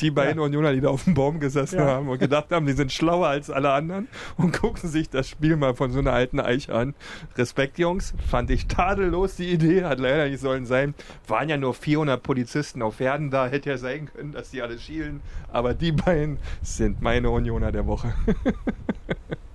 Die beiden Unioner, die da auf dem Baum gesessen Ja. haben und gedacht haben, die sind schlauer als alle anderen und gucken sich das Spiel mal von so einer alten Eiche an. Respekt, Jungs. Fand ich tadellos die Idee. Hat leider nicht sollen sein. Waren ja nur 400 Polizisten auf Herden da. Hätte ja sein können, dass die alle schielen. Aber die beiden sind meine Unioner der Woche.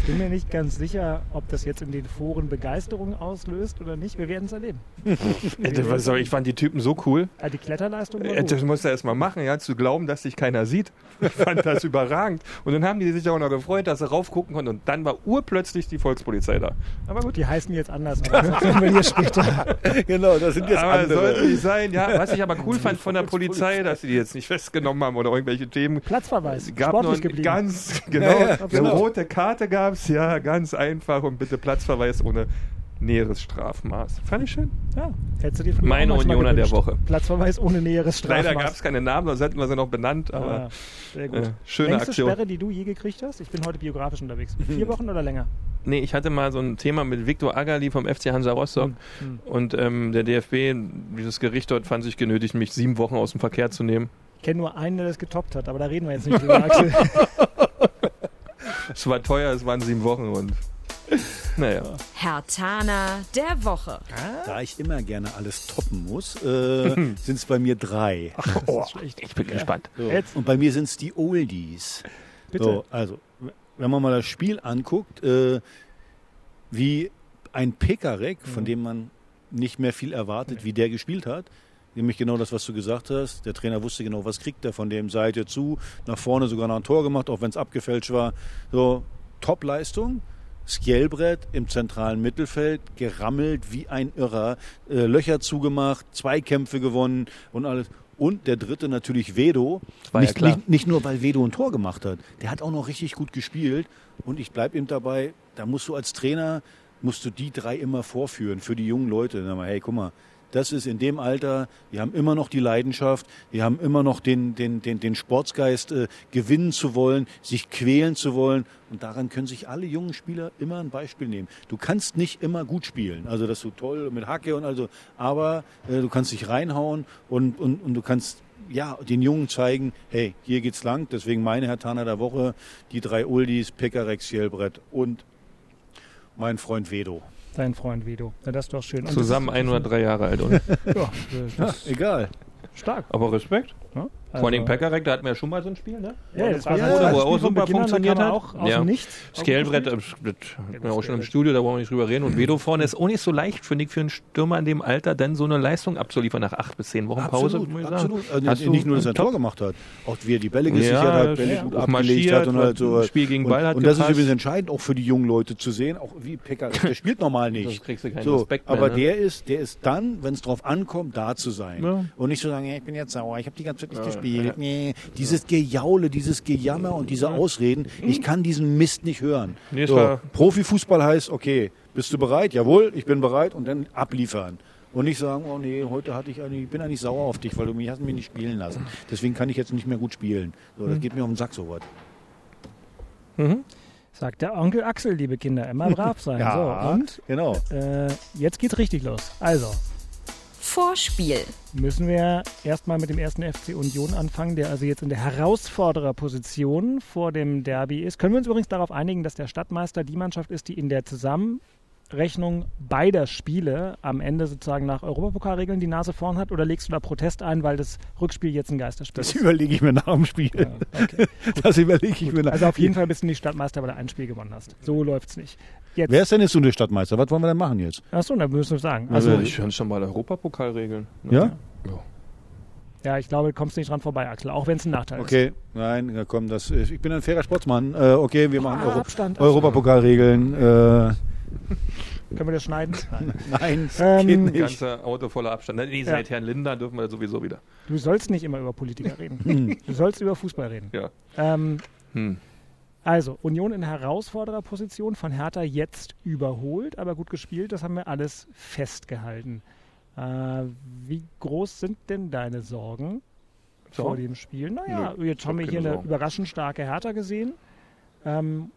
Ich bin mir nicht ganz sicher, ob das jetzt in den Foren Begeisterung auslöst oder nicht. Wir werden es erleben. Soll- ich fand die Typen so cool. Ah, die Kletterleistung war Äh, Das gut. musst du erst mal machen, ja, zu glauben, dass dich keiner sieht. Ich fand das überragend. Und dann haben die sich auch noch gefreut, dass sie raufgucken konnten. Und dann war urplötzlich die Volkspolizei da. Aber gut. Die heißen jetzt anders. aber Das wir hier später. genau, das sind jetzt aber sollte andere. nicht sein, ja. Was ich aber cool fand von der Polizei, dass sie die jetzt nicht festgenommen haben oder irgendwelche Themen. Platzverweis. Gab Sportlich ein geblieben. ganz, genau, Ja, ja, eine genau. rote Karte gab es, ja, ganz einfach und bitte Platzverweis ohne näheres Strafmaß. Fand ich schön. Ja, hättest du dir Meine Unioner der. Woche. Platzverweis ohne näheres Strafmaß. Leider gab es keine Namen, sonst hätten wir sie noch benannt, aber Ah, sehr gut. äh, schöne Längste Aktion. Sperre, die du je gekriegt hast? Ich bin heute biografisch unterwegs. Vier Wochen oder länger? Nee, ich hatte mal so ein Thema mit Viktor Agali vom FC Hansa Rostock Hm. und ähm, der DFB, dieses Gericht dort fand sich genötigt, mich sieben Wochen aus dem Verkehr zu nehmen. Ich kenne nur einen, der das getoppt hat, aber da reden wir jetzt nicht drüber, Axel. Es war teuer, es waren sieben Wochen und naja. Hertaner der Woche. Da ich immer gerne alles toppen muss, äh, sind es bei mir drei. Oh, ich bin gespannt. So. Jetzt. Und bei mir sind es die Oldies. Bitte. So, also, wenn man mal das Spiel anguckt, äh, wie ein Pekarek, Mhm. von dem man nicht mehr viel erwartet, wie der gespielt hat. Nämlich genau das, was du gesagt hast. Der Trainer wusste genau, was kriegt er von dem Seite zu, nach vorne sogar noch ein Tor gemacht, auch wenn es abgefälscht war. So, Top-Leistung. Skjelbrett im zentralen Mittelfeld, gerammelt wie ein Irrer, äh, Löcher zugemacht, Zweikämpfe gewonnen und alles. Und der dritte natürlich Vedo. war ja Nicht, klar. nicht, nicht nur, weil Vedo ein Tor gemacht hat. Der hat auch noch richtig gut gespielt. Und ich bleibe eben dabei, da musst du als Trainer, musst du die drei immer vorführen für die jungen Leute. Sag mal, hey, guck mal, das ist in dem Alter, wir haben immer noch die Leidenschaft, wir haben immer noch den, den, den, den Sportsgeist, äh, gewinnen zu wollen, sich quälen zu wollen. Und daran können sich alle jungen Spieler immer ein Beispiel nehmen. Du kannst nicht immer gut spielen, also dass du toll mit Hacke und also, aber äh, du kannst dich reinhauen und, und, und du kannst ja, den Jungen zeigen, hey, hier geht's lang. Deswegen meine Herr Taner der Woche, die drei Uldis, Pekarex, Jelbrett und mein Freund Vedo. Dein Freund Vedo. Ja, das ist doch schön. Und Zusammen das ein oder drei Jahre alt, oder? ja, das ist Egal. stark. Aber Respekt. Ne? Also- Pekarik, da hatten wir ja schon mal so ein Spiel, ne? Ja, das war er ein wo er auch super funktioniert er hat. auch aus dem Nichts. Scalebrett, äh, das hatten wir auch schon im Studio, da wollen wir nicht drüber reden. Und Vedo vorne ist auch nicht so leicht, finde ich, für einen Stürmer in dem Alter, dann so eine Leistung abzuliefern nach acht bis zehn Wochen Pause. Absolut, absolut. Also Hast du nicht nur, dass er ein Tor gemacht hat, auch wie er die Bälle gesichert Ja, hat, Bälle ja. gut Auch abgelegt hat und halt so. Spiel gegen und, Ball hat Und das ist übrigens entscheidend auch für die jungen Leute zu sehen, auch wie Pekka, der spielt normal nicht. Sonst kriegst du keinen so, Respekt mehr, aber ne? der ist, der ist dann, wenn es drauf ankommt, da zu sein. Ja. Und nicht zu sagen, ja, ich bin jetzt sauer, ich habe die ganze Zeit nicht Ja, gespielt. ja. Nee, dieses Gejaule, dieses Gejammer und diese Ausreden, ich kann diesen Mist nicht hören. Nee, so, Profifußball heißt, okay, bist du bereit? Jawohl, ich bin bereit und dann abliefern. Und nicht sagen, oh nee, heute hatte ich eigentlich, ich bin eigentlich sauer auf dich, weil du mich hast mich nicht spielen lassen. Deswegen kann ich jetzt nicht mehr gut spielen. So, das Mhm. geht mir um den Sack sowas. Sagt der Onkel Axel, liebe Kinder, immer brav sein. Ja, so, und genau. äh, jetzt geht's richtig los. Also, Vorspiel. müssen wir erstmal mit dem ersten FC Union anfangen, der also jetzt in der Herausfordererposition vor dem Derby ist. Können wir uns übrigens darauf einigen, dass der Stadtmeister die Mannschaft ist, die in der Zusammenrechnung beider Spiele am Ende sozusagen nach Europapokalregeln die Nase vorn hat? Oder legst du da Protest ein, weil das Rückspiel jetzt ein Geisterspiel Das ist? überlege ich mir nach dem Spiel. Das überlege ich mir nach. Also auf jeden Fall bist du nicht Stadtmeister, weil du ein Spiel gewonnen hast. So läuft's nicht. Jetzt, Wer ist denn jetzt nun der Stadtmeister? Was wollen wir denn machen jetzt? Achso, da müssen wir sagen. Also, Also, ich höre schon mal Europapokalregeln. ne? Ja? Ja. ja, ich glaube, du kommst nicht dran vorbei, Axel, auch wenn es ein Nachteil ist. Okay, nein, ja, komm, das, ich bin ein fairer Sportsmann. Äh, okay, wir machen Ah, Euro, Abstand, Europapokalregeln. Äh, Können wir das schneiden? Nein. nein, Ähm, geht nicht. Ganze Auto voller Abstand. Nee, Ja. seit Herrn Lindner dürfen wir sowieso wieder. Du sollst nicht immer über Politiker reden. Hm. du sollst über Fußball reden. Ja. Ähm, Hm. also, Union in Herausfordererposition von Hertha jetzt überholt, aber gut gespielt. Das haben wir alles festgehalten. Äh, wie groß sind denn deine Sorgen So? vor dem Spiel? Naja, Nö, jetzt haben hab wir hier eine Sorgen. überraschend starke Hertha gesehen. Ähm,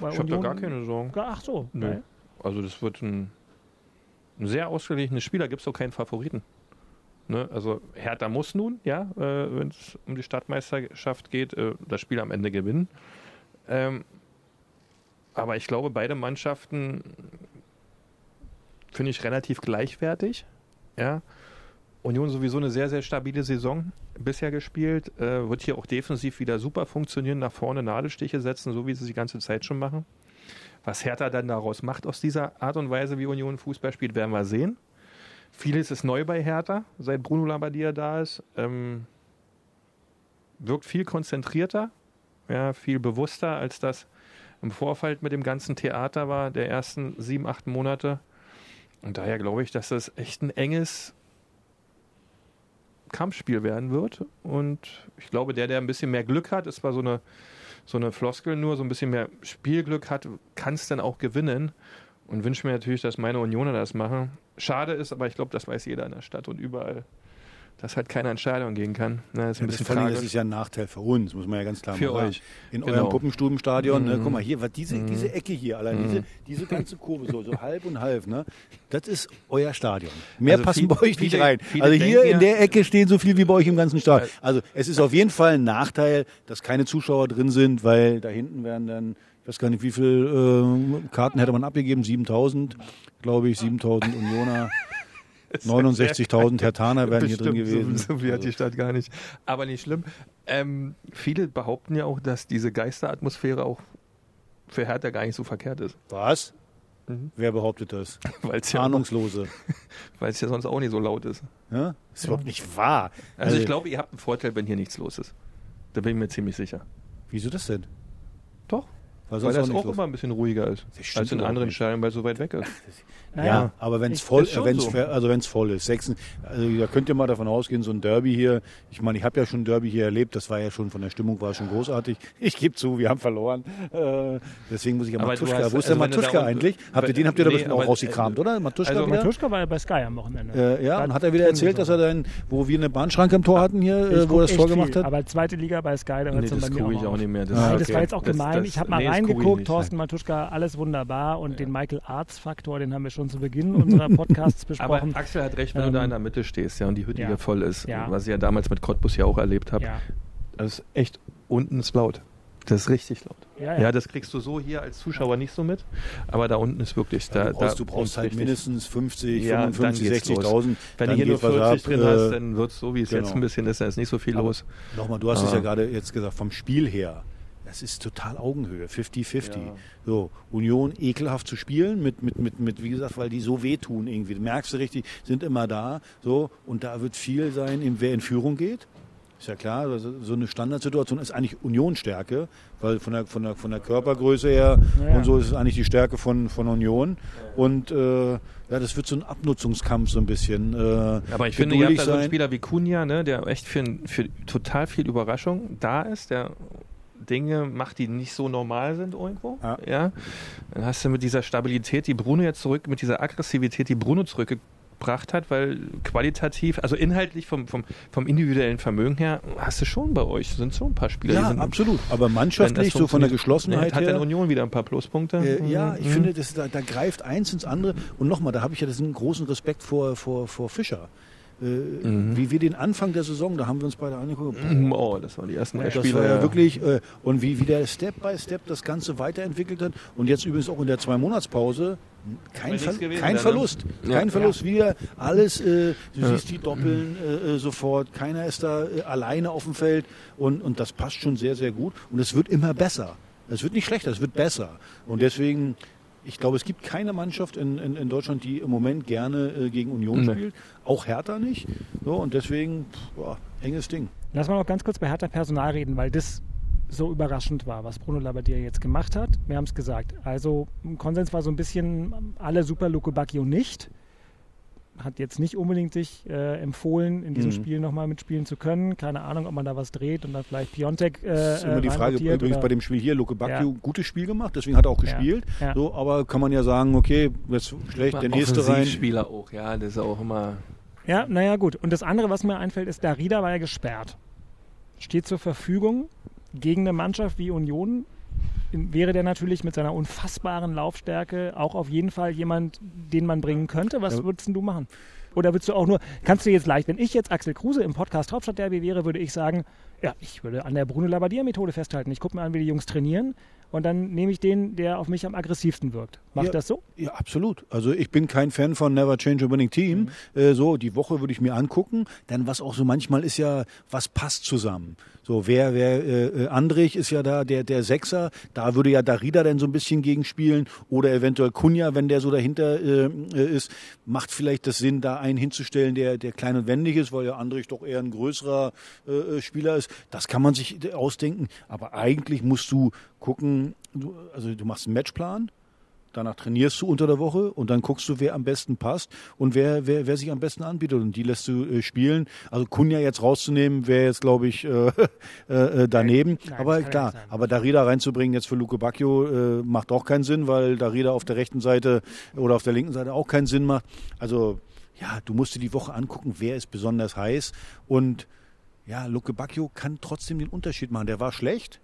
bei Ich habe da gar keine Sorgen. Ach so, Nö. geil. Also das wird ein, ein sehr ausgeglichenes Spiel, da gibt es auch keinen Favoriten. Ne? Also Hertha muss nun, ja, äh, wenn es um die Stadtmeisterschaft geht, äh, das Spiel am Ende gewinnen. Ähm, aber ich glaube, beide Mannschaften finde ich relativ gleichwertig. Ja. Union sowieso eine sehr, sehr stabile Saison bisher gespielt. Äh, wird hier auch defensiv wieder super funktionieren, nach vorne Nadelstiche setzen, so wie sie die ganze Zeit schon machen. Was Hertha dann daraus macht aus dieser Art und Weise, wie Union Fußball spielt, werden wir sehen. Vieles ist neu bei Hertha, seit Bruno Labbadia da ist. Ähm, wirkt viel konzentrierter, ja, viel bewusster, als das im Vorfeld mit dem ganzen Theater war, der ersten sieben, acht Monate. Und daher glaube ich, dass das echt ein enges Kampfspiel werden wird. Und ich glaube, der, der ein bisschen mehr Glück hat, ist zwar so eine, so eine Floskel nur, so ein bisschen mehr Spielglück hat, kann es dann auch gewinnen. Und wünsche mir natürlich, dass meine Unioner das machen. Schade ist, aber ich glaube, das weiß jeder in der Stadt und überall, dass halt keine Entscheidung gehen kann. Das ist ein Ja, bisschen das tragisch. ist ja ein Nachteil für uns, muss man ja ganz klar Für mal sagen. euch. In Genau. eurem Puppenstubenstadion, ne, Mhm. guck mal hier, was diese, Mhm. diese Ecke hier, allein Mhm. diese, diese ganze Kurve, so, so halb und halb, ne, das ist euer Stadion. Mehr Also passen viel- bei euch nicht viele- rein. viele Also hier in der Ecke stehen so viel wie bei euch im ganzen Stadion. Also es ist auf jeden Fall ein Nachteil, dass keine Zuschauer drin sind, weil da hinten werden dann, ich weiß gar nicht, wie viel äh, Karten hätte man abgegeben, 7000, glaube ich, 7000 Unioner. 69.000 Hertaner wären hier drin gewesen. So, so viel hat die Stadt gar nicht. Aber nicht schlimm. Ähm, viele behaupten ja auch, dass diese Geisteratmosphäre auch für Hertha gar nicht so verkehrt ist. Was? Mhm. Wer behauptet das? Weil's ja, Ahnungslose. weil es ja sonst auch nicht so laut ist. Ja? Ist überhaupt nicht wahr. Also, ich glaube, ihr habt einen Vorteil, wenn hier nichts los ist. Da bin ich mir ziemlich sicher. Wieso das denn? Doch. Weil Weil das auch auch, immer ein bisschen ruhiger ist. Das Als in anderen. Stellen, weil es so weit weg ist. Ja, aber wenn es voll, wenn's, so. also wenn es voll ist, sechs, also da könnt ihr mal davon ausgehen, so ein Derby hier. Ich meine, ich habe ja schon ein Derby hier erlebt. Das war ja schon von der Stimmung war schon großartig. Ich gebe zu, wir haben verloren. Äh, deswegen muss ich ja Aber Matuschka. hast- Wo ist also der wenn Matuschka eigentlich? Habt ihr den habt ihr da Nee, bestimmt auch aber- rausgekramt, oder? Matuschka also wieder? Matuschka war ja bei Sky am Wochenende. Äh, ja, Da und hat er wieder erzählt, dass er dann, wo wir eine Bahnschranke im Tor hatten hier, Ich äh, wo er das Tor gemacht viel, hat? Aber zweite Liga bei Sky, da hört Nee, es dann das bei mir ich auch nicht mehr. Das- Nein, Ah, das war jetzt auch gemein. ich habe mal nee, reingeguckt. Thorsten Matuschka, alles wunderbar. Und den Michael-Arts-Faktor, den haben wir schon zu Beginn unserer Podcasts Aber besprochen. Axel hat recht, wenn du Ähm, da in der Mitte stehst ja, und die Hütte ja. hier voll ist, Ja. was ich ja damals mit Cottbus ja auch erlebt habe. Ja. Das ist echt, unten ist laut. Das ist richtig laut. Ja, Ja, ja. das kriegst du so hier als Zuschauer nicht so mit. Aber da unten ist wirklich, da, du brauchst, da du brauchst halt mindestens 50, Ja, dann 55, geht's los. 60.000. Wenn du hier nur geht was 40 ab, drin äh, hast, dann wird es so, wie es jetzt genau. ein bisschen ist, da ist nicht so viel Aber los. Nochmal, du hast es Aber- ja gerade jetzt gesagt, vom Spiel her. Das ist total Augenhöhe, 50-50. Ja. So, Union ekelhaft zu spielen, mit, mit, mit, mit, wie gesagt, weil die so wehtun irgendwie. Du merkst du richtig, sind immer da. So, und da wird viel sein, in, wer in Führung geht. Ist ja klar, also so eine Standardsituation ist eigentlich Unionsstärke, weil von der, von der, von der Körpergröße her Ja, und so ist es eigentlich die Stärke von, von Union. Und äh, ja, das wird so ein Abnutzungskampf so ein bisschen. Äh, Aber ich finde, ihr habt da so einen. Spieler wie Kunja, ne, der echt für, für total viel Überraschung da ist, der Dinge macht, die nicht so normal sind irgendwo. Ja. Dann hast du mit dieser Stabilität, die Bruno jetzt zurück, mit dieser Aggressivität, die Bruno zurückgebracht hat, weil qualitativ, also inhaltlich vom, vom, vom individuellen Vermögen her, hast du schon bei euch, sind so ein paar Spieler. Ja, sind, absolut. Aber mannschaftlich, so von der. Geschlossenheit Ja, hat her. dann Union wieder ein paar Pluspunkte. Äh, ja, ich Mhm. finde, das, da, da greift eins ins andere. Und nochmal, da habe ich ja diesen großen Respekt vor, vor, vor Fischer. Äh, Mhm. Wie wir den Anfang der Saison, da haben wir uns beide angeguckt. Mhm, Oh, das waren die ersten drei Das Spiele. war ja wirklich, äh, und wie, wie der Step by Step das Ganze weiterentwickelt hat. Und jetzt übrigens auch in der Zwei-Monats-Pause. Kein, Ver gewesen, kein ne? Verlust. Ja. Kein Verlust. Wieder alles, äh, du Ja. siehst die Doppeln äh, äh, sofort. Keiner ist da äh, alleine auf dem Feld. Und, und das passt schon sehr, sehr gut. Und es wird immer besser. Es wird nicht schlechter, es wird besser. Und deswegen, ich glaube, es gibt keine Mannschaft in, in, in Deutschland, die im Moment gerne äh, gegen Union Nee. spielt. Auch Hertha nicht. So, und deswegen, pff, boah, enges Ding. Lass mal noch ganz kurz bei Hertha Personal reden, weil das so überraschend war, was Bruno Labbadia jetzt gemacht hat. Wir haben es gesagt. Also im Konsens war so ein bisschen alle super Luke Bacchio nicht. Hat jetzt nicht unbedingt sich äh, empfohlen, in diesem Mhm. Spiel nochmal mitspielen zu können. Keine Ahnung, ob man da was dreht und dann vielleicht Piontek äh, Das ist immer die äh, Frage, übrigens bei dem Spiel hier, Luke Bacchio, Ja. gutes Spiel gemacht, deswegen hat er auch Ja. gespielt. Ja. So, aber kann man ja sagen, okay, jetzt schlecht, der nächste rein. Spieler auch, ja, das ist auch immer. Ja, naja, gut. Und das andere, was mir einfällt, ist, Darida war ja gesperrt. Steht zur Verfügung gegen eine Mannschaft wie Union. Wäre der natürlich mit seiner unfassbaren Laufstärke auch auf jeden Fall jemand, den man bringen könnte. Was Ja. würdest denn du machen? Oder würdest du auch nur, kannst du jetzt leicht, wenn ich jetzt Axel Kruse im Podcast Hauptstadt Derby wäre, würde ich sagen, ja, ich würde an der Bruno Labbadia Methode festhalten. Ich gucke mir an, wie die Jungs trainieren und dann nehme ich den, der auf mich am aggressivsten wirkt. Macht Ja. das so? Ja, absolut. Also ich bin kein Fan von Never Change a Winning Team. Mhm. Äh, so, die Woche würde ich mir angucken. Dann was auch so manchmal ist ja, was passt zusammen. So, wer, wer, äh, äh, Andrich ist ja da der, der Sechser. Da würde ja Darida dann so ein bisschen gegenspielen. Oder eventuell Kunja, wenn der so dahinter äh, äh, ist. Macht vielleicht das Sinn, da einen hinzustellen, der, der klein und wendig ist, weil ja Andrich doch eher ein größerer äh, äh, Spieler ist. Das kann man sich ausdenken. Aber eigentlich musst du gucken, du, also du machst einen Matchplan. Danach trainierst du unter der Woche und dann guckst du, wer am besten passt und wer, wer, wer sich am besten anbietet. Und die lässt du äh, spielen. Also Kunja jetzt rauszunehmen, wäre jetzt, glaube ich, äh, äh, daneben. Nein, aber klar, aber Darida reinzubringen jetzt für Luke Bacchio äh, macht auch keinen Sinn, weil Darida auf der rechten Seite oder auf der linken Seite auch keinen Sinn macht. Also ja, du musst dir die Woche angucken, wer ist besonders heiß. Und ja, Luke Bacchio kann trotzdem den Unterschied machen. Der war schlecht,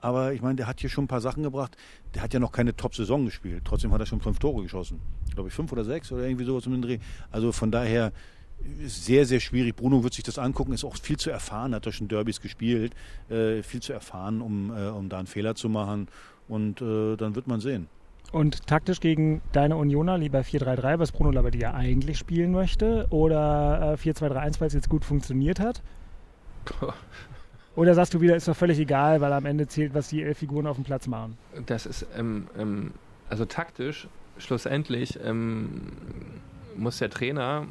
aber ich meine, der hat hier schon ein paar Sachen gebracht. Der hat ja noch keine Top-Saison gespielt. Trotzdem hat er schon fünf Tore geschossen. Glaube ich, fünf oder sechs oder irgendwie sowas um den Dreh. Also von daher ist sehr, sehr schwierig. Bruno wird sich das angucken, ist auch viel zu erfahren, hat er schon Derbys gespielt. Äh, viel zu erfahren, um, äh, um da einen Fehler zu machen. Und äh, dann wird man sehen. Und taktisch gegen deine Unioner lieber 4-3-3, was Bruno Labbadia eigentlich spielen möchte, oder äh, 4-2-3-1, weil es jetzt gut funktioniert hat? Oder sagst du wieder, ist doch völlig egal, weil am Ende zählt, was die elf Figuren auf dem Platz machen? Das ist, ähm, ähm, also taktisch, schlussendlich ähm, muss der Trainer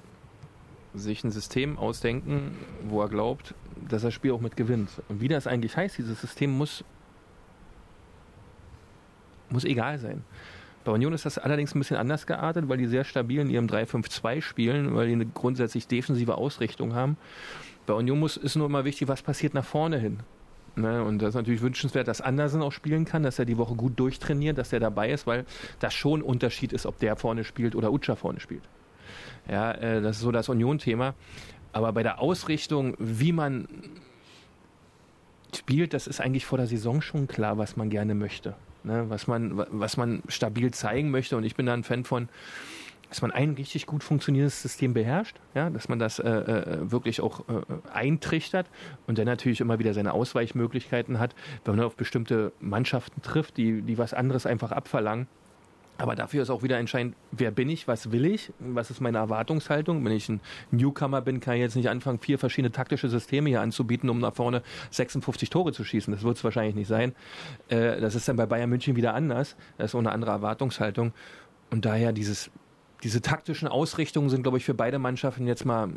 sich ein System ausdenken, wo er glaubt, dass er das Spiel auch mit gewinnt. Und wie das eigentlich heißt, dieses System muss, muss egal sein. Bei Union ist das allerdings ein bisschen anders geartet, weil die sehr stabil in ihrem 3-5-2 spielen, weil die eine grundsätzlich defensive Ausrichtung haben. Bei Union muss, ist nur immer wichtig, was passiert nach vorne hin. Ne, und das ist natürlich wünschenswert, dass Andersen auch spielen kann, dass er die Woche gut durchtrainiert, dass er dabei ist, weil das schon ein Unterschied ist, ob der vorne spielt oder Utscha vorne spielt. Ja, äh, das ist so das Union-Thema. Aber bei der Ausrichtung, wie man spielt, das ist eigentlich vor der Saison schon klar, was man gerne möchte. Ne, was, man, wa- was man stabil zeigen möchte. Und ich bin da ein Fan von, dass man ein richtig gut funktionierendes System beherrscht, ja, dass man das äh, äh, wirklich auch äh, eintrichtert und dann natürlich immer wieder seine Ausweichmöglichkeiten hat, wenn man auf bestimmte Mannschaften trifft, die, die was anderes einfach abverlangen. Aber dafür ist auch wieder entscheidend, wer bin ich, was will ich, was ist meine Erwartungshaltung. Wenn ich ein Newcomer bin, kann ich jetzt nicht anfangen, vier verschiedene taktische Systeme hier anzubieten, um nach vorne 56 Tore zu schießen. Das wird es wahrscheinlich nicht sein. Äh, das ist dann bei Bayern München wieder anders. Das ist auch eine andere Erwartungshaltung. Und daher dieses, diese taktischen Ausrichtungen sind, glaube ich, für beide Mannschaften jetzt mal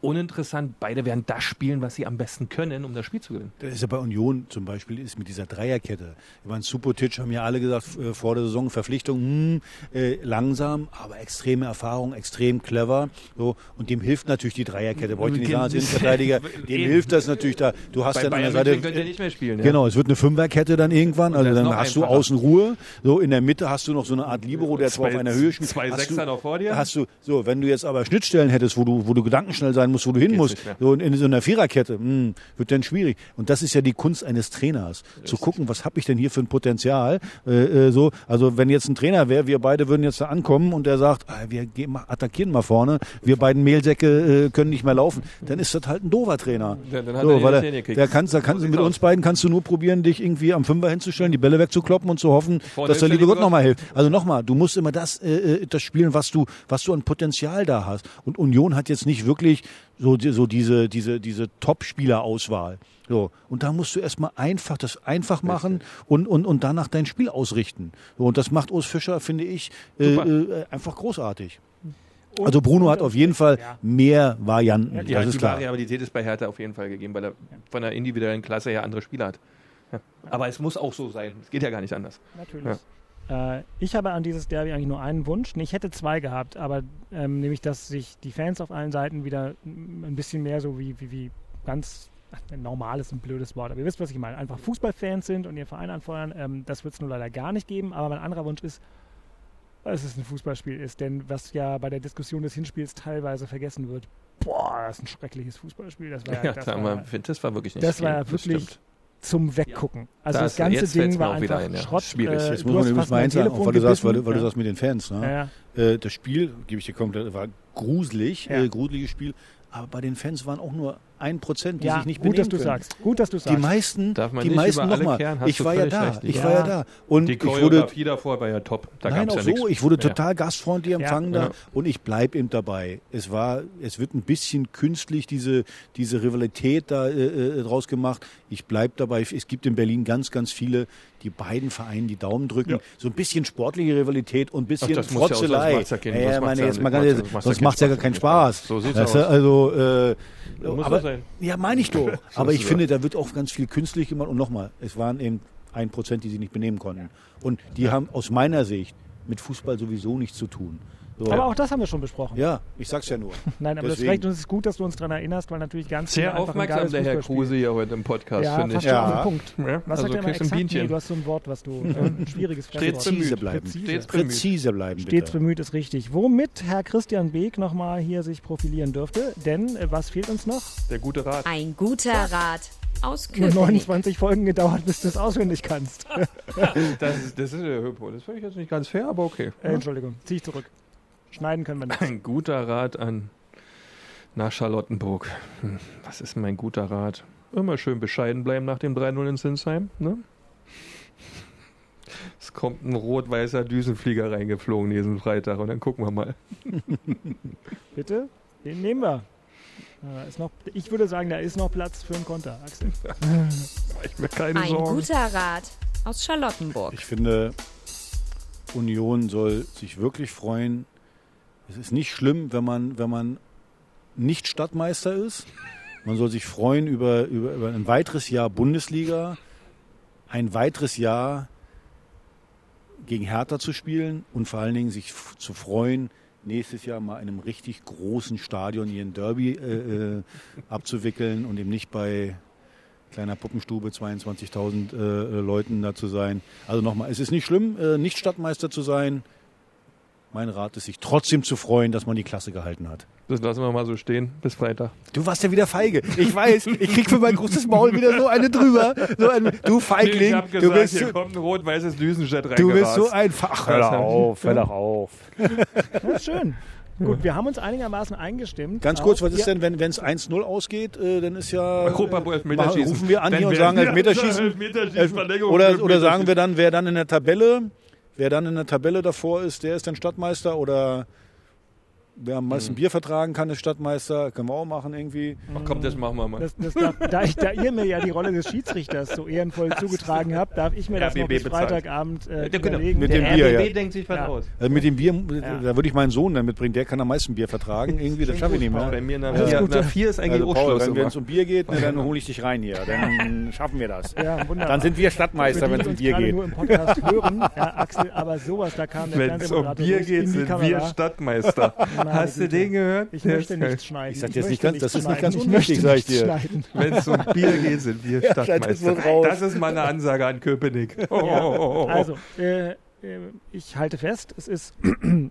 uninteressant. Beide werden das spielen, was sie am besten können, um das Spiel zu gewinnen. Das ist ja bei Union zum Beispiel ist mit dieser Dreierkette. Ich meine, Supotic haben ja alle gesagt äh, vor der Saison Verpflichtung hm, äh, langsam, aber extreme Erfahrung, extrem clever. So und dem hilft natürlich die Dreierkette. Brauche ich nicht sagen als Innenverteidiger. Dem hilft das natürlich da. Du hast Bei dann an der Seite könnt ihr nicht mehr spielen. Ja. Genau, es wird eine Fünferkette dann irgendwann. Also dann hast du außen Ruhe. So in der Mitte hast du noch so eine Art Libero, der zwar Zwei- auf einer Höhe spielt. zwei Sechser noch vor dir? Hast du so, wenn du jetzt aber Schnittstellen hättest, wo du, wo du gedankenschnell sein musst, wo du hin Geht's musst, so in, in so einer Viererkette, hm, wird dann schwierig. Und das ist ja die Kunst eines Trainers, zu gucken, was habe ich denn hier für ein Potenzial. Äh, äh, so, also wenn jetzt ein Trainer wäre, wir beide würden jetzt da ankommen und der sagt, ah, wir gehen attackieren mal vorne, wir beiden Mehlsäcke äh, können nicht mehr laufen, dann ist das halt ein doofer Trainer. Ja, dann hat so, er weil er, der kannst, da kannst mit uns beiden kannst du nur probieren, dich irgendwie am Fünfer hinzustellen, die Bälle wegzukloppen und zu hoffen, Vorne dass der liebe Gott nochmal hilft. Also nochmal, du musst immer das, äh, äh, das spielen, was du, was du an Potenzial da hast. Und Union hat jetzt nicht wirklich so, die- so diese, diese, diese Top-Spieler-Auswahl. So. Und da musst du erstmal einfach das einfach machen und, und, und danach dein Spiel ausrichten. So, und das macht Urs Fischer, finde ich, äh, äh, einfach großartig. Und- Also Bruno hat auf jeden Fall Ja. mehr Varianten. Ja, das ist die klar. Variabilität ist bei Hertha auf jeden Fall gegeben, weil er von der individuellen Klasse her andere Spieler hat. Ja. Aber es muss auch so sein. Es geht ja gar nicht anders. Natürlich. Äh, ich habe an dieses Derby eigentlich nur einen Wunsch. Nee, Ich hätte zwei gehabt, aber ähm, nämlich, dass sich die Fans auf allen Seiten wieder mm, ein bisschen mehr so wie, wie, wie ganz ach, ein normales, ein blödes Wort, aber ihr wisst, was ich meine. Einfach Fußballfans sind und ihren Verein anfeuern. Ähm, das wird es nur leider gar nicht geben. Aber mein anderer Wunsch ist, dass es ein Fußballspiel ist. Denn was ja bei der Diskussion des Hinspiels teilweise vergessen wird, boah, das ist ein schreckliches Fußballspiel. Das war ja, Ja, das da war, war, das war wirklich nicht das war ja viel. wirklich stimmt. Zum Weggucken. Also Da das ist- ganze jetzt Ding war auch wieder einfach ein, ja. Schrott. Schwierig. Äh, Jetzt du muss man übrigens fast mal mein eins sagen, weil du sagst, weil, du- weil du Ja. sagst mit den Fans. Ne? Ja, ja. Äh, das Spiel, gebe ich dir komplett, war gruselig, Ja. äh, gruseliges Spiel. Aber bei den Fans waren auch nur ein Prozent, die ja, sich nicht gut, dass benehmen du können. sagst. Gut, dass du Die sagst. meisten, Darf man die nicht meisten nochmal. Ich du war ja da, recht. ich Ja. war ja da. Und Die ich wurde, Choreografie davor war ja top. Da Nein, gab's auch ja so. Ich wurde total gastfreundlich empfangen Ja. da und ich bleibe eben dabei. Es war, es wird ein bisschen künstlich diese diese Rivalität da äh, äh, draus gemacht. Ich bleibe dabei. Es gibt in Berlin ganz, ganz viele, die beiden Vereinen die Daumen drücken. Ja. So ein bisschen sportliche Rivalität und ein bisschen Ach, sonst Frotzelei. ja sonst meine, jetzt mal ganz ehrlich, macht's ja sonst keinen macht es ja gar keinen Spaß. So sieht's du, aus. Also, äh, Muss aber, sein. ja, meine ich doch. aber ich finde, da wird auch ganz viel künstlich gemacht. Und nochmal, es waren eben ein Prozent, die sich nicht benehmen konnten. Und die haben aus meiner Sicht mit Fußball sowieso nichts zu tun. So. Aber auch das haben wir schon besprochen. ja, ich sag's ja nur. Nein, aber das Deswegen. reicht und es ist gut, dass du uns daran erinnerst, weil natürlich ganz Sehr aufmerksam, der Herr Kruse hier heute im Podcast, Ja, finde ich. Ja. Punkt. Ja, Was also sagt er immer. Nee, du hast so ein Wort, was du, äh, ein schwieriges Stets Fremdwort. Präzise bleiben. Präzise. Stets bemüht. Präzise bleiben, Stets bitte. bemüht ist richtig. Womit Herr Christian Beek nochmal hier sich profilieren dürfte. Denn äh, was fehlt uns noch? Der gute Rat. Ein guter Rat aus Nur Köpenick. 29 Folgen gedauert, bis du es auswendig kannst. Das ist, das ist der Höhepunkt. Das finde ich jetzt nicht ganz fair, aber okay. Äh, Entschuldigung, zieh ich zurück. Schneiden können wir nicht. Ein guter Rat an nach Charlottenburg. Hm, Was ist mein guter Rat? Immer schön bescheiden bleiben nach dem 3-0 in Sinsheim. Ne? Es kommt ein rot-weißer Düsenflieger reingeflogen diesen Freitag und dann gucken wir mal. Bitte? Den nehmen wir. Ist noch, ich würde sagen, da ist noch Platz für einen Konter, Axel. Ich mir keine Ein Sorgen. guter Rat aus Charlottenburg. Ich finde, Union soll sich wirklich freuen. Es ist nicht schlimm, wenn man, wenn man nicht Stadtmeister ist. Man soll sich freuen über, über, über ein weiteres Jahr Bundesliga, ein weiteres Jahr gegen Hertha zu spielen und vor allen Dingen sich zu freuen, nächstes Jahr mal in einem richtig großen Stadion hier ein Derby äh, äh, abzuwickeln und eben nicht bei kleiner Puppenstube 22.000 äh, äh, Leuten da zu sein. Also nochmal, es ist nicht schlimm, äh, nicht Stadtmeister zu sein. Mein Rat ist, sich trotzdem zu freuen, dass man die Klasse gehalten hat. Das lassen wir mal so stehen. Bis Freitag. Du warst ja wieder feige. Ich weiß, ich krieg für mein großes Maul wieder so eine drüber. So ein, du Feigling. Ich hab du gesagt, bist hier so, kommt ein rot-weißes Düsenjet rein. du bist so ein Fach. Hör doch auf, hör doch auf. Ja, schön. Gut, wir haben uns einigermaßen eingestimmt. Ganz kurz, auf- was ist Ja, denn, wenn es 1-0 ausgeht, äh, dann ist ja. Europapokal äh, Elfmeterschießen. Rufen wir an Dann hier und sagen Elfmeterschießen. Elfmeterschießen, Elf- Oder, oder sagen wir dann, wer dann in der Tabelle, wer dann in der Tabelle davor ist, der ist dann Stadtmeister oder wer am Mhm. meisten Bier vertragen kann, ist Stadtmeister. Können wir auch machen irgendwie. Ach komm, das machen wir mal. Das, das darf, da, ich, da ihr mir ja die Rolle des Schiedsrichters so ehrenvoll zugetragen habt, darf ich mir das noch RBB bis bezahlt. Freitagabend äh, Ja, genau. überlegen. Mit Der dem Bier, RBB ja. denkt sich was Ja. aus. Also mit dem Bier, da würde ich meinen Sohn dann mitbringen, der kann am meisten Bier vertragen. Irgendwie, das schaffe ich nicht Bei mehr. mir nach, gut. nach vier ist eigentlich Also auch Paul, Schluss. wenn es um Bier geht, ne, dann hole ich dich rein hier. Dann schaffen wir das. Ja, wunderbar. Dann sind wir Stadtmeister, wenn es um Bier geht. nur im Podcast hören, ja, Axel, aber sowas, da kam der Wenn es um Bier geht, sind wir Stadtmeister. Meine Hast du den gehört? Ich Der möchte ist geil. nicht schneiden. Ich sag jetzt nicht möchte ganz- das ist nicht schneiden. ganz ich unwichtig, sag ich dir. Wenn es um Bier geht, sind wir Ja, Stadtmeister. Das ist meine Ansage an Köpenick. Oh, oh, Ja, oh, oh, oh. also, äh, äh, ich halte fest, es ist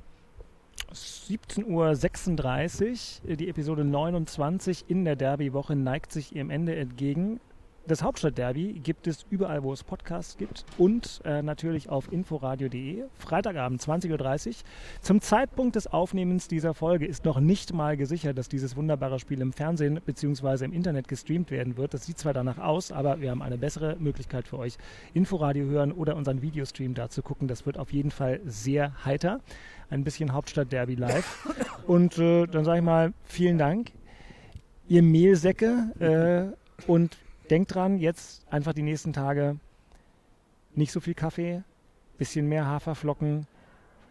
17.36 Uhr, die Episode 29 in der Derby-Woche neigt sich ihrem Ende entgegen. Das Hauptstadt-Derby gibt es überall, wo es Podcasts gibt und äh, natürlich auf inforadio.de. Freitagabend 20.30 Uhr. Zum Zeitpunkt des Aufnehmens dieser Folge ist noch nicht mal gesichert, dass dieses wunderbare Spiel im Fernsehen bzw. im Internet gestreamt werden wird. Das sieht zwar danach aus, aber wir haben eine bessere Möglichkeit für euch. Inforadio hören oder unseren Videostream da zu gucken. Das wird auf jeden Fall sehr heiter. Ein bisschen Hauptstadt-Derby live. Und äh, dann sage ich mal, vielen Dank, ihr Mehlsäcke. Äh, und denkt dran, jetzt einfach die nächsten Tage nicht so viel Kaffee, bisschen mehr Haferflocken,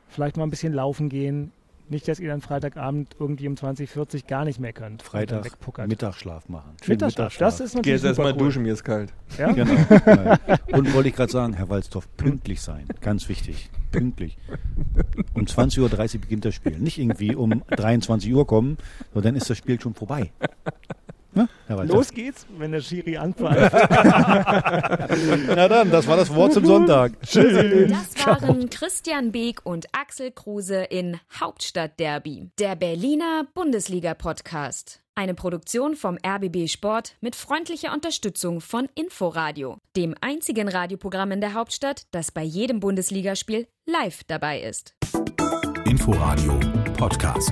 vielleicht mal ein bisschen laufen gehen. Nicht, dass ihr dann Freitagabend irgendwie um 2040 gar nicht mehr könnt. Freitag. Mittagsschlaf machen. Schönen Mittagsschlaf, das ist Geh natürlich jetzt erstmal super cool. duschen, mir ist kalt. Ja? Genau. Und wollte ich gerade sagen, Herr Walzdorf, pünktlich sein. Ganz wichtig. Pünktlich. Um 20.30 Uhr beginnt das Spiel. Nicht irgendwie um 23 Uhr kommen, sondern dann ist das Spiel schon vorbei. Ne? Los geht's, wenn der Schiri anpfeift. Na dann, das war das Wort zum Sonntag. Tschüss. Das waren Christian Beek und Axel Kruse in Hauptstadtderby, der Berliner Bundesliga-Podcast. Eine Produktion vom RBB Sport mit freundlicher Unterstützung von Inforadio, dem einzigen Radioprogramm in der Hauptstadt, das bei jedem Bundesligaspiel live dabei ist. Inforadio Podcast.